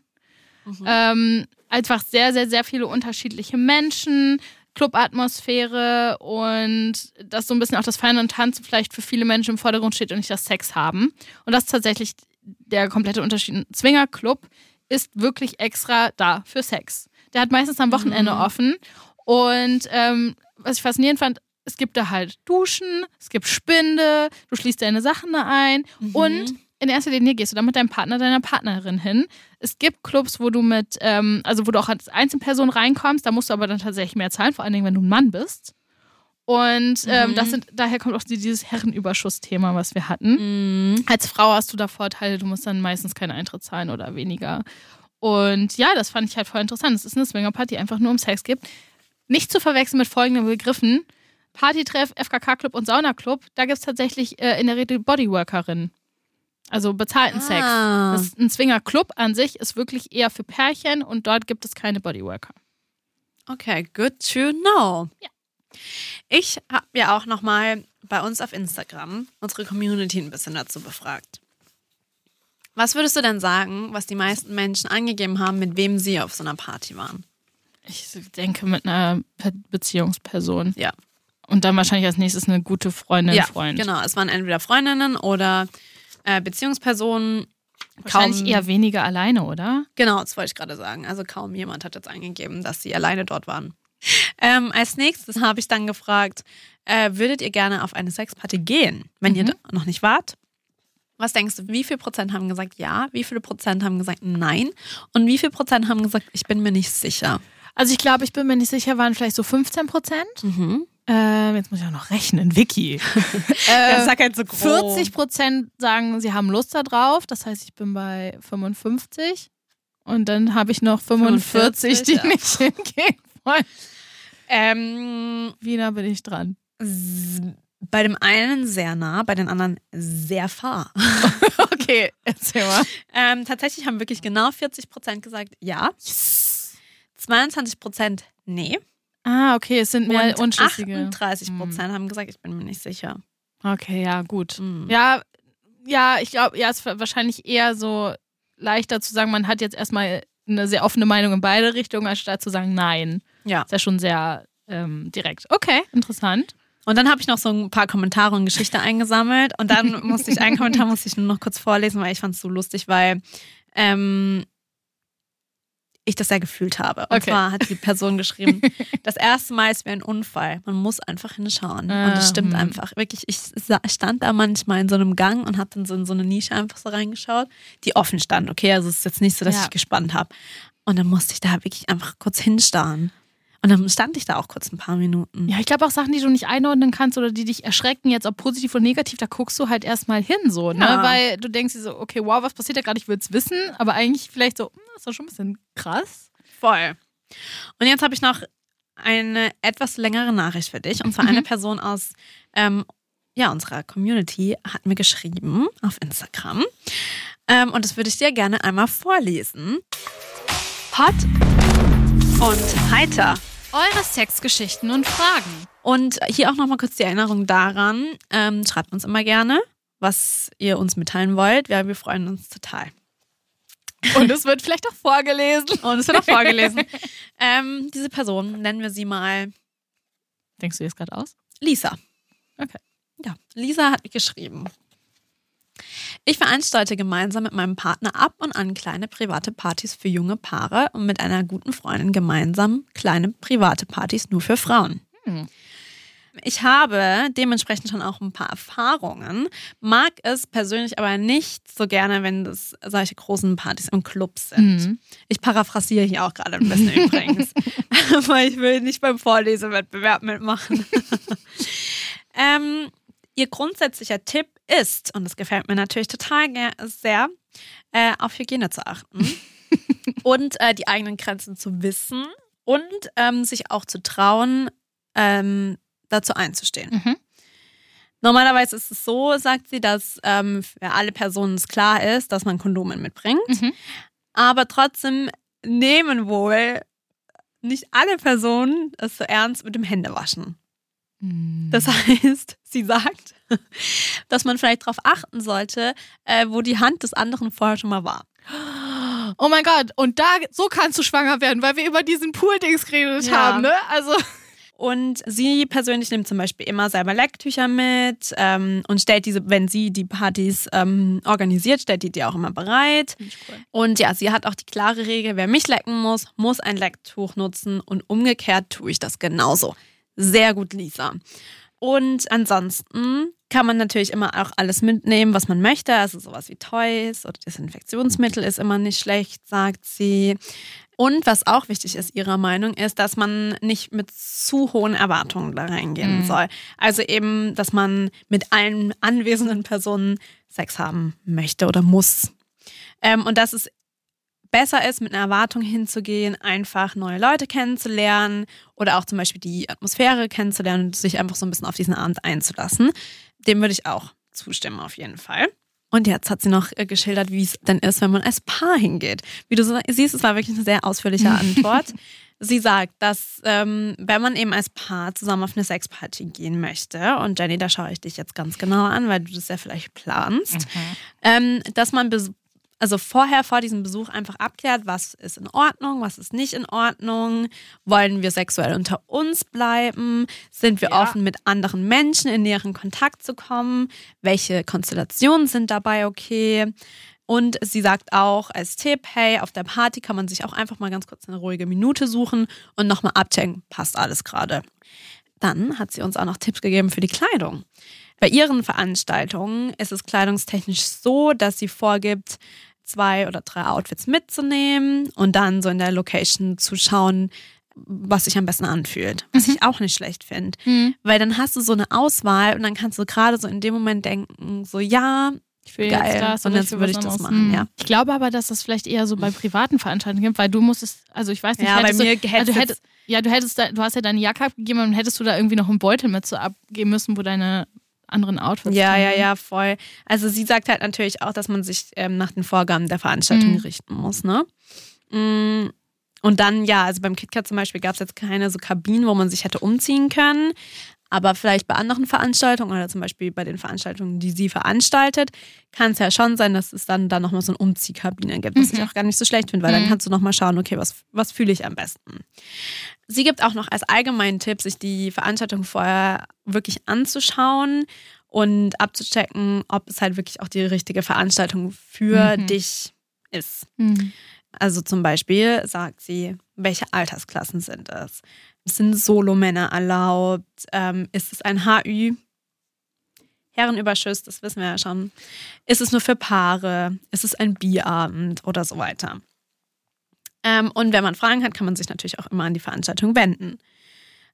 Ähm, einfach sehr, sehr, sehr viele unterschiedliche Menschen, Clubatmosphäre und dass so ein bisschen auch das Feiern und Tanzen vielleicht für viele Menschen im Vordergrund steht und nicht das Sex haben. Und das ist tatsächlich der komplette Unterschied. Ein Swingerclub ist wirklich extra da für Sex. Der hat meistens am Wochenende offen und ähm, was ich faszinierend fand, es gibt da halt Duschen, es gibt Spinde, du schließt deine Sachen da ein und in erster Linie gehst du dann mit deinem Partner, deiner Partnerin hin. Es gibt Clubs, wo du mit, ähm, also wo du auch als Einzelperson reinkommst, da musst du aber dann tatsächlich mehr zahlen, vor allen Dingen, wenn du ein Mann bist. Und ähm, das sind, daher kommt auch dieses Herrenüberschussthema, was wir hatten. Mhm. Als Frau hast du da Vorteile, du musst dann meistens keinen Eintritt zahlen oder weniger. Und ja, das fand ich halt voll interessant. Es ist eine Swingerparty, die einfach nur um Sex gibt. Nicht zu verwechseln mit folgenden Begriffen. Partytreff, FKK-Club und Saunaclub, da gibt es tatsächlich äh, in der Regel Bodyworkerinnen. Also bezahlten Sex. Ah. Das, ein Swingerclub an sich ist wirklich eher für Pärchen und dort gibt es keine Bodyworker. Okay, good to know. Ja. Ich habe ja auch nochmal bei uns auf Instagram unsere Community ein bisschen dazu befragt. Was würdest du denn sagen, was die meisten Menschen angegeben haben, mit wem sie auf so einer Party waren? Ich denke mit einer Pe- Beziehungsperson. Ja. Und dann wahrscheinlich als nächstes eine gute Freundin, ja, Freund. genau. Es waren entweder Freundinnen oder äh, Beziehungspersonen. Wahrscheinlich Kaum- eher weniger alleine, oder? Genau, das wollte ich gerade sagen. Also kaum jemand hat jetzt eingegeben, dass sie alleine dort waren. Ähm, als nächstes habe ich dann gefragt, äh, würdet ihr gerne auf eine Sexparty gehen, wenn ihr Mhm. da noch nicht wart? Was denkst du, wie viel Prozent haben gesagt ja, wie viele Prozent haben gesagt nein und wie viel Prozent haben gesagt, ich bin mir nicht sicher? Also ich glaube, ich bin mir nicht sicher, waren vielleicht so 15 Prozent. Mhm. Ähm, jetzt muss ich auch noch rechnen, Vicky. Äh, sag halt so grob. 40 Prozent sagen, sie haben Lust da drauf. Das heißt, ich bin bei 55. Und dann habe ich noch 45, die 45, ja. nicht hingehen wollen. Ähm, Wiener bin ich dran. Bei dem einen sehr nah, bei den anderen sehr far. Okay, erzähl mal. Ähm, tatsächlich haben wirklich genau 40 Prozent gesagt ja. 22 Prozent nee. Ah, okay, es sind mehr und unschlüssige. 38 Prozent haben gesagt, ich bin mir nicht sicher. Okay, ja, gut. Mhm. Ja, ja, ich glaube, ja, es ist wahrscheinlich eher so leichter zu sagen, man hat jetzt erstmal eine sehr offene Meinung in beide Richtungen, als statt zu sagen nein. Ja. Ist ja schon sehr ähm, direkt. Okay, interessant. Und dann habe ich noch so ein paar Kommentare und Geschichte eingesammelt. Und dann musste ich einen Kommentar musste ich nur noch kurz vorlesen, weil ich fand es so lustig, weil ähm, ich das sehr gefühlt habe. Und Okay. zwar hat die Person geschrieben, das erste Mal ist wie ein Unfall. Man muss einfach hinschauen. und das stimmt Ähm. einfach. Wirklich, ich stand da manchmal in so einem Gang und habe dann so in so eine Nische einfach so reingeschaut, die offen stand. Okay, also es ist jetzt nicht so, dass Ja. ich gespannt habe. Und dann musste ich da wirklich einfach kurz hinstarren. Und dann stand ich da auch kurz ein paar Minuten. Ja, ich glaube auch Sachen, die du nicht einordnen kannst oder die dich erschrecken, jetzt ob positiv oder negativ, da guckst du halt erstmal hin so, ne? Ja. Weil du denkst dir so, okay, wow, was passiert da gerade? Ich will es wissen, aber eigentlich vielleicht so, hm, das ist doch schon ein bisschen krass. Voll. Und jetzt habe ich noch eine etwas längere Nachricht für dich. Und zwar eine Person aus ähm, ja, unserer Community hat mir geschrieben auf Instagram. Ähm, und das würde ich dir gerne einmal vorlesen. Hot und heiter. Eure Sexgeschichten und Fragen. Und hier auch nochmal kurz die Erinnerung daran. Ähm, schreibt uns immer gerne, was ihr uns mitteilen wollt. Ja, wir freuen uns total. Und es wird vielleicht auch vorgelesen. Und es wird auch vorgelesen. ähm, diese Person, nennen wir sie mal Denkst du jetzt gerade aus? Lisa. Okay. Ja, Lisa hat geschrieben. Ich veranstalte gemeinsam mit meinem Partner ab und an kleine private Partys für junge Paare und mit einer guten Freundin gemeinsam kleine private Partys nur für Frauen. Hm. Ich habe dementsprechend schon auch ein paar Erfahrungen, mag es persönlich aber nicht so gerne, wenn das solche großen Partys im Club sind. Mhm. Ich paraphrasiere hier auch gerade ein bisschen übrigens, aber ich will nicht beim Vorlesewettbewerb mitmachen. ähm, ihr grundsätzlicher Tipp ist, und das gefällt mir natürlich total sehr, äh, auf Hygiene zu achten und äh, die eigenen Grenzen zu wissen und ähm, sich auch zu trauen, ähm, dazu einzustehen. Mhm. Normalerweise ist es so, sagt sie, dass ähm, für alle Personen es klar ist, dass man Kondomen mitbringt. Mhm. Aber trotzdem nehmen wohl nicht alle Personen es so ernst mit dem Händewaschen. Mhm. Das heißt, sie sagt, dass man vielleicht darauf achten sollte, äh, wo die Hand des anderen vorher schon mal war. Oh mein Gott, und da, so kannst du schwanger werden, weil wir über diesen Pool-Dings geredet Ja. haben, ne? Also. Und sie persönlich nimmt zum Beispiel immer selber Lecktücher mit ähm, und stellt diese, wenn sie die Partys ähm, organisiert, stellt die die auch immer bereit. Und ja, sie hat auch die klare Regel, wer mich lecken muss, muss ein Lecktuch nutzen und umgekehrt tue ich das genauso. Sehr gut, Lisa. Und ansonsten kann man natürlich immer auch alles mitnehmen, was man möchte. Also sowas wie Toys oder Desinfektionsmittel ist immer nicht schlecht, sagt sie. Und was auch wichtig ist, ihrer Meinung, ist, dass man nicht mit zu hohen Erwartungen da reingehen Mhm. soll. Also eben, dass man mit allen anwesenden Personen Sex haben möchte oder muss. Ähm, und dass es besser ist, mit einer Erwartung hinzugehen, einfach neue Leute kennenzulernen oder auch zum Beispiel die Atmosphäre kennenzulernen und sich einfach so ein bisschen auf diesen Abend einzulassen. Dem würde ich auch zustimmen, auf jeden Fall. Und jetzt hat sie noch äh, geschildert, wie es denn ist, wenn man als Paar hingeht. Wie du siehst, es war wirklich eine sehr ausführliche Antwort. Sie sagt, dass ähm, wenn man eben als Paar zusammen auf eine Sexparty gehen möchte, und Jenny, da schaue ich dich jetzt ganz genau an, weil du das ja vielleicht planst, ähm, dass man also vorher vor diesem Besuch einfach abklärt, was ist in Ordnung, was ist nicht in Ordnung, wollen wir sexuell unter uns bleiben, sind wir Ja. offen mit anderen Menschen in näheren Kontakt zu kommen, welche Konstellationen sind dabei okay. Und sie sagt auch als Tipp, hey, auf der Party kann man sich auch einfach mal ganz kurz eine ruhige Minute suchen und nochmal abchecken, passt alles gerade. Dann hat sie uns auch noch Tipps gegeben für die Kleidung. Bei ihren Veranstaltungen ist es kleidungstechnisch so, dass sie vorgibt, zwei oder drei Outfits mitzunehmen und dann so in der Location zu schauen, was sich am besten anfühlt. Was ich auch nicht schlecht finde. Mhm. Weil dann hast du so eine Auswahl und dann kannst du gerade so in dem Moment denken, so ja, Ich will Geil. jetzt das Und jetzt würde ich das machen, Mhm. ja. Ich glaube aber, dass das vielleicht eher so bei privaten Veranstaltungen gibt, weil du musstest, also ich weiß nicht, Ja, bei mir du, hättest also jetzt- hättest, ja, du hättest, da, du hast ja deine Jacke abgegeben und hättest du da irgendwie noch einen Beutel mit so abgeben müssen, wo deine anderen Outfits Ja, ja, ja, voll. Also sie sagt halt natürlich auch, dass man sich ähm, nach den Vorgaben der Veranstaltung Mhm. richten muss, ne? Mm, Und dann, ja, also beim KitKat zum Beispiel gab es jetzt keine so Kabinen, wo man sich hätte umziehen können. Aber vielleicht bei anderen Veranstaltungen oder zum Beispiel bei den Veranstaltungen, die sie veranstaltet, kann es ja schon sein, dass es dann da nochmal so eine Umziehkabine gibt, was ich auch gar nicht so schlecht finde, weil dann Mhm. kannst du nochmal schauen, okay, was, was fühle ich am besten. Sie gibt auch noch als allgemeinen Tipp, sich die Veranstaltung vorher wirklich anzuschauen und abzuchecken, ob es halt wirklich auch die richtige Veranstaltung für Mhm. dich ist. Mhm. Also zum Beispiel sagt sie, welche Altersklassen sind es? Sind Solomänner erlaubt? Ähm, ist es ein HÜ? Herrenüberschuss, das wissen wir ja schon. Ist es nur für Paare? Ist es ein Bierabend oder so weiter? Ähm, und wenn man Fragen hat, kann man sich natürlich auch immer an die Veranstaltung wenden.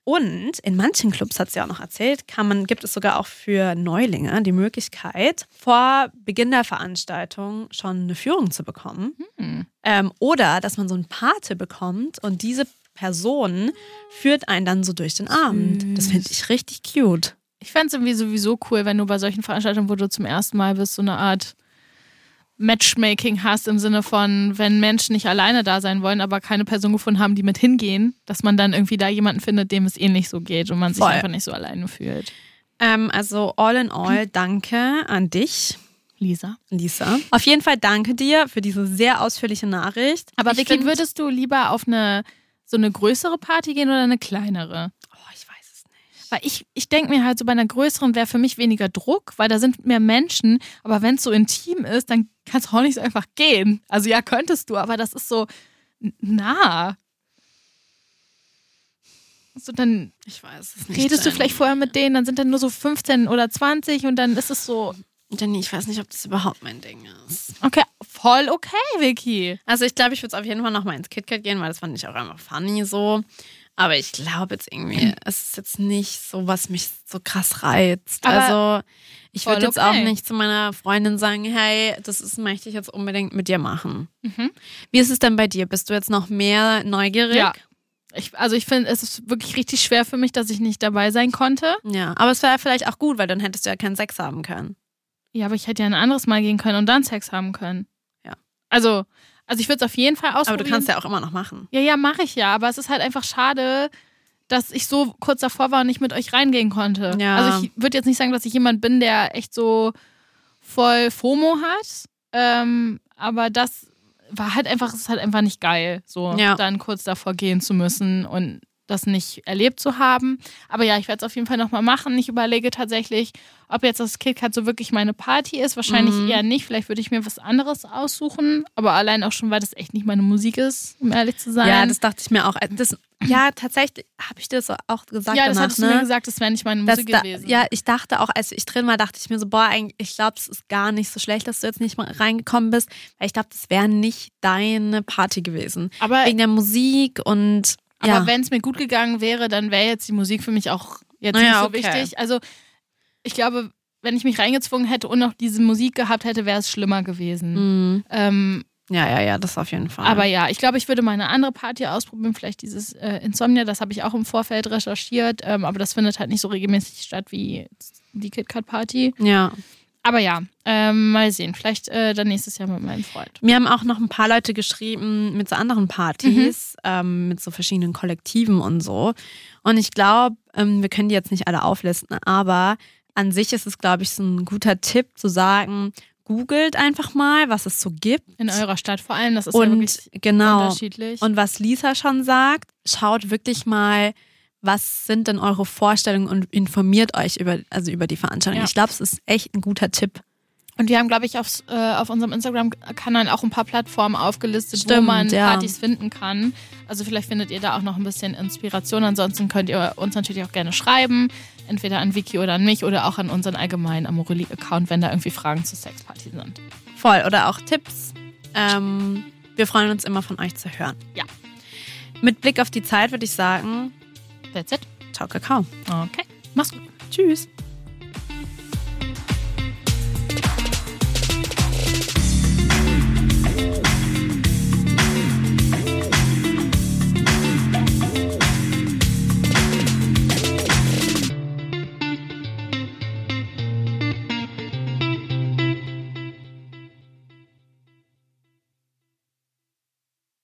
Und in manchen Clubs, hat sie auch noch erzählt, kann man, gibt es sogar auch für Neulinge die Möglichkeit, vor Beginn der Veranstaltung schon eine Führung zu bekommen. Hm. Ähm, oder dass man so ein Pate bekommt und diese Person führt einen dann so durch den Abend. Das finde ich richtig cute. Ich fände es irgendwie sowieso cool, wenn du bei solchen Veranstaltungen, wo du zum ersten Mal bist, so eine Art Matchmaking hast im Sinne von, wenn Menschen nicht alleine da sein wollen, aber keine Person gefunden haben, die mit hingehen, dass man dann irgendwie da jemanden findet, dem es ähnlich so geht und man sich Voll. einfach nicht so alleine fühlt. Ähm, also all in all, danke an dich, Lisa. Lisa. Auf jeden Fall danke dir für diese sehr ausführliche Nachricht. Aber Ich Vicky, find- würdest du lieber auf eine so eine größere Party gehen oder eine kleinere? Oh, ich weiß es nicht. Weil ich, ich denke mir halt, so bei einer größeren wäre für mich weniger Druck, weil da sind mehr Menschen. Aber wenn es so intim ist, dann kannst du auch nicht so einfach gehen. Also ja, könntest du, aber das ist so nah. So, dann Ich weiß es nicht. redest du vielleicht vorher mit denen, dann sind dann nur so 15 oder 20 und dann ist es so, Jenny, ich weiß nicht, ob das überhaupt mein Ding ist. okay, voll okay, Vicky. Also ich glaube, ich würde auf jeden Fall nochmal ins KitKat gehen, weil das fand ich auch einfach funny so. Aber ich glaube jetzt irgendwie, es ist jetzt nicht so, was mich so krass reizt. Aber also ich würde jetzt auch okay. nicht zu meiner Freundin sagen, hey, das ist, möchte ich jetzt unbedingt mit dir machen. Mhm. Wie ist es denn bei dir? Bist du jetzt noch mehr neugierig? Ja. Ich, also ich finde, es ist wirklich richtig schwer für mich, dass ich nicht dabei sein konnte. Ja, aber es wäre vielleicht auch gut, weil dann hättest du ja keinen Sex haben können. Ja, aber ich hätte ja ein anderes Mal gehen können und dann Sex haben können. Ja. Also, also ich würde es auf jeden Fall Aber ausprobieren. du kannst ja auch immer noch machen. Ja, ja, mache ich ja, aber es ist halt einfach schade, dass ich so kurz davor war und nicht mit euch reingehen konnte. Ja. Also ich würde jetzt nicht sagen, dass ich jemand bin, der echt so voll FOMO hat, ähm, aber das war halt einfach, es ist halt einfach nicht geil, so Ja. dann kurz davor gehen zu müssen und das nicht erlebt zu haben. Aber ja, ich werde es auf jeden Fall nochmal machen. Ich überlege tatsächlich, ob jetzt das KitKat so wirklich meine Party ist. Wahrscheinlich Mhm. eher nicht. Vielleicht würde ich mir was anderes aussuchen. Aber allein auch schon, weil das echt nicht meine Musik ist, um ehrlich zu sein. Ja, das dachte ich mir auch. Das, ja, tatsächlich habe ich dir das auch gesagt ja, das danach, ne? du mir gesagt, das wäre nicht meine Musik da, gewesen. ja, ich dachte auch, als ich drin war, dachte ich mir so, boah, eigentlich, ich glaube, es ist gar nicht so schlecht, dass du jetzt nicht mal reingekommen bist, weil ich glaube, das wäre nicht deine Party gewesen. aber Wegen der Musik und aber ja. wenn es mir gut gegangen wäre, dann wäre jetzt die Musik für mich auch jetzt Naja, nicht so okay. wichtig. Also ich glaube, wenn ich mich reingezwungen hätte und noch diese Musik gehabt hätte, wäre es schlimmer gewesen. Mhm. Ähm, ja, ja, ja, das auf jeden Fall. aber ja, ich glaube, ich würde mal eine andere Party ausprobieren, vielleicht dieses äh, Insomnia, das habe ich auch im Vorfeld recherchiert, ähm, aber das findet halt nicht so regelmäßig statt wie die KitKat Party. ja. Aber ja, ähm, mal sehen, vielleicht äh, dann nächstes Jahr mit meinem Freund. Mir haben auch noch ein paar Leute geschrieben mit so anderen Partys, Mhm. ähm, mit so verschiedenen Kollektiven und so. Und ich glaube, ähm, wir können die jetzt nicht alle auflisten, aber an sich ist es, glaube ich, so ein guter Tipp zu sagen, googelt einfach mal, was es so gibt. In eurer Stadt vor allem, das ist ja Und wirklich genau. unterschiedlich. Und was Lisa schon sagt, schaut wirklich mal, was sind denn eure Vorstellungen und informiert euch über, also über die Veranstaltung. Ja. Ich glaube, es ist echt ein guter Tipp. Und wir haben, glaube ich, aufs, äh, auf unserem Instagram-Kanal auch ein paar Plattformen aufgelistet, wo Stimmt, man ja. Partys finden kann. Also vielleicht findet ihr da auch noch ein bisschen Inspiration. Ansonsten könnt ihr uns natürlich auch gerne schreiben. Entweder an Vicky oder an mich oder auch an unseren allgemeinen Amorelie-Account, wenn da irgendwie Fragen zur Sexparty sind. Voll. Oder auch Tipps. Ähm, wir freuen uns immer von euch zu hören. Ja. Mit Blick auf die Zeit würde ich sagen, That's it. ciao Kakao. Okay. Mach's gut. Tschüss.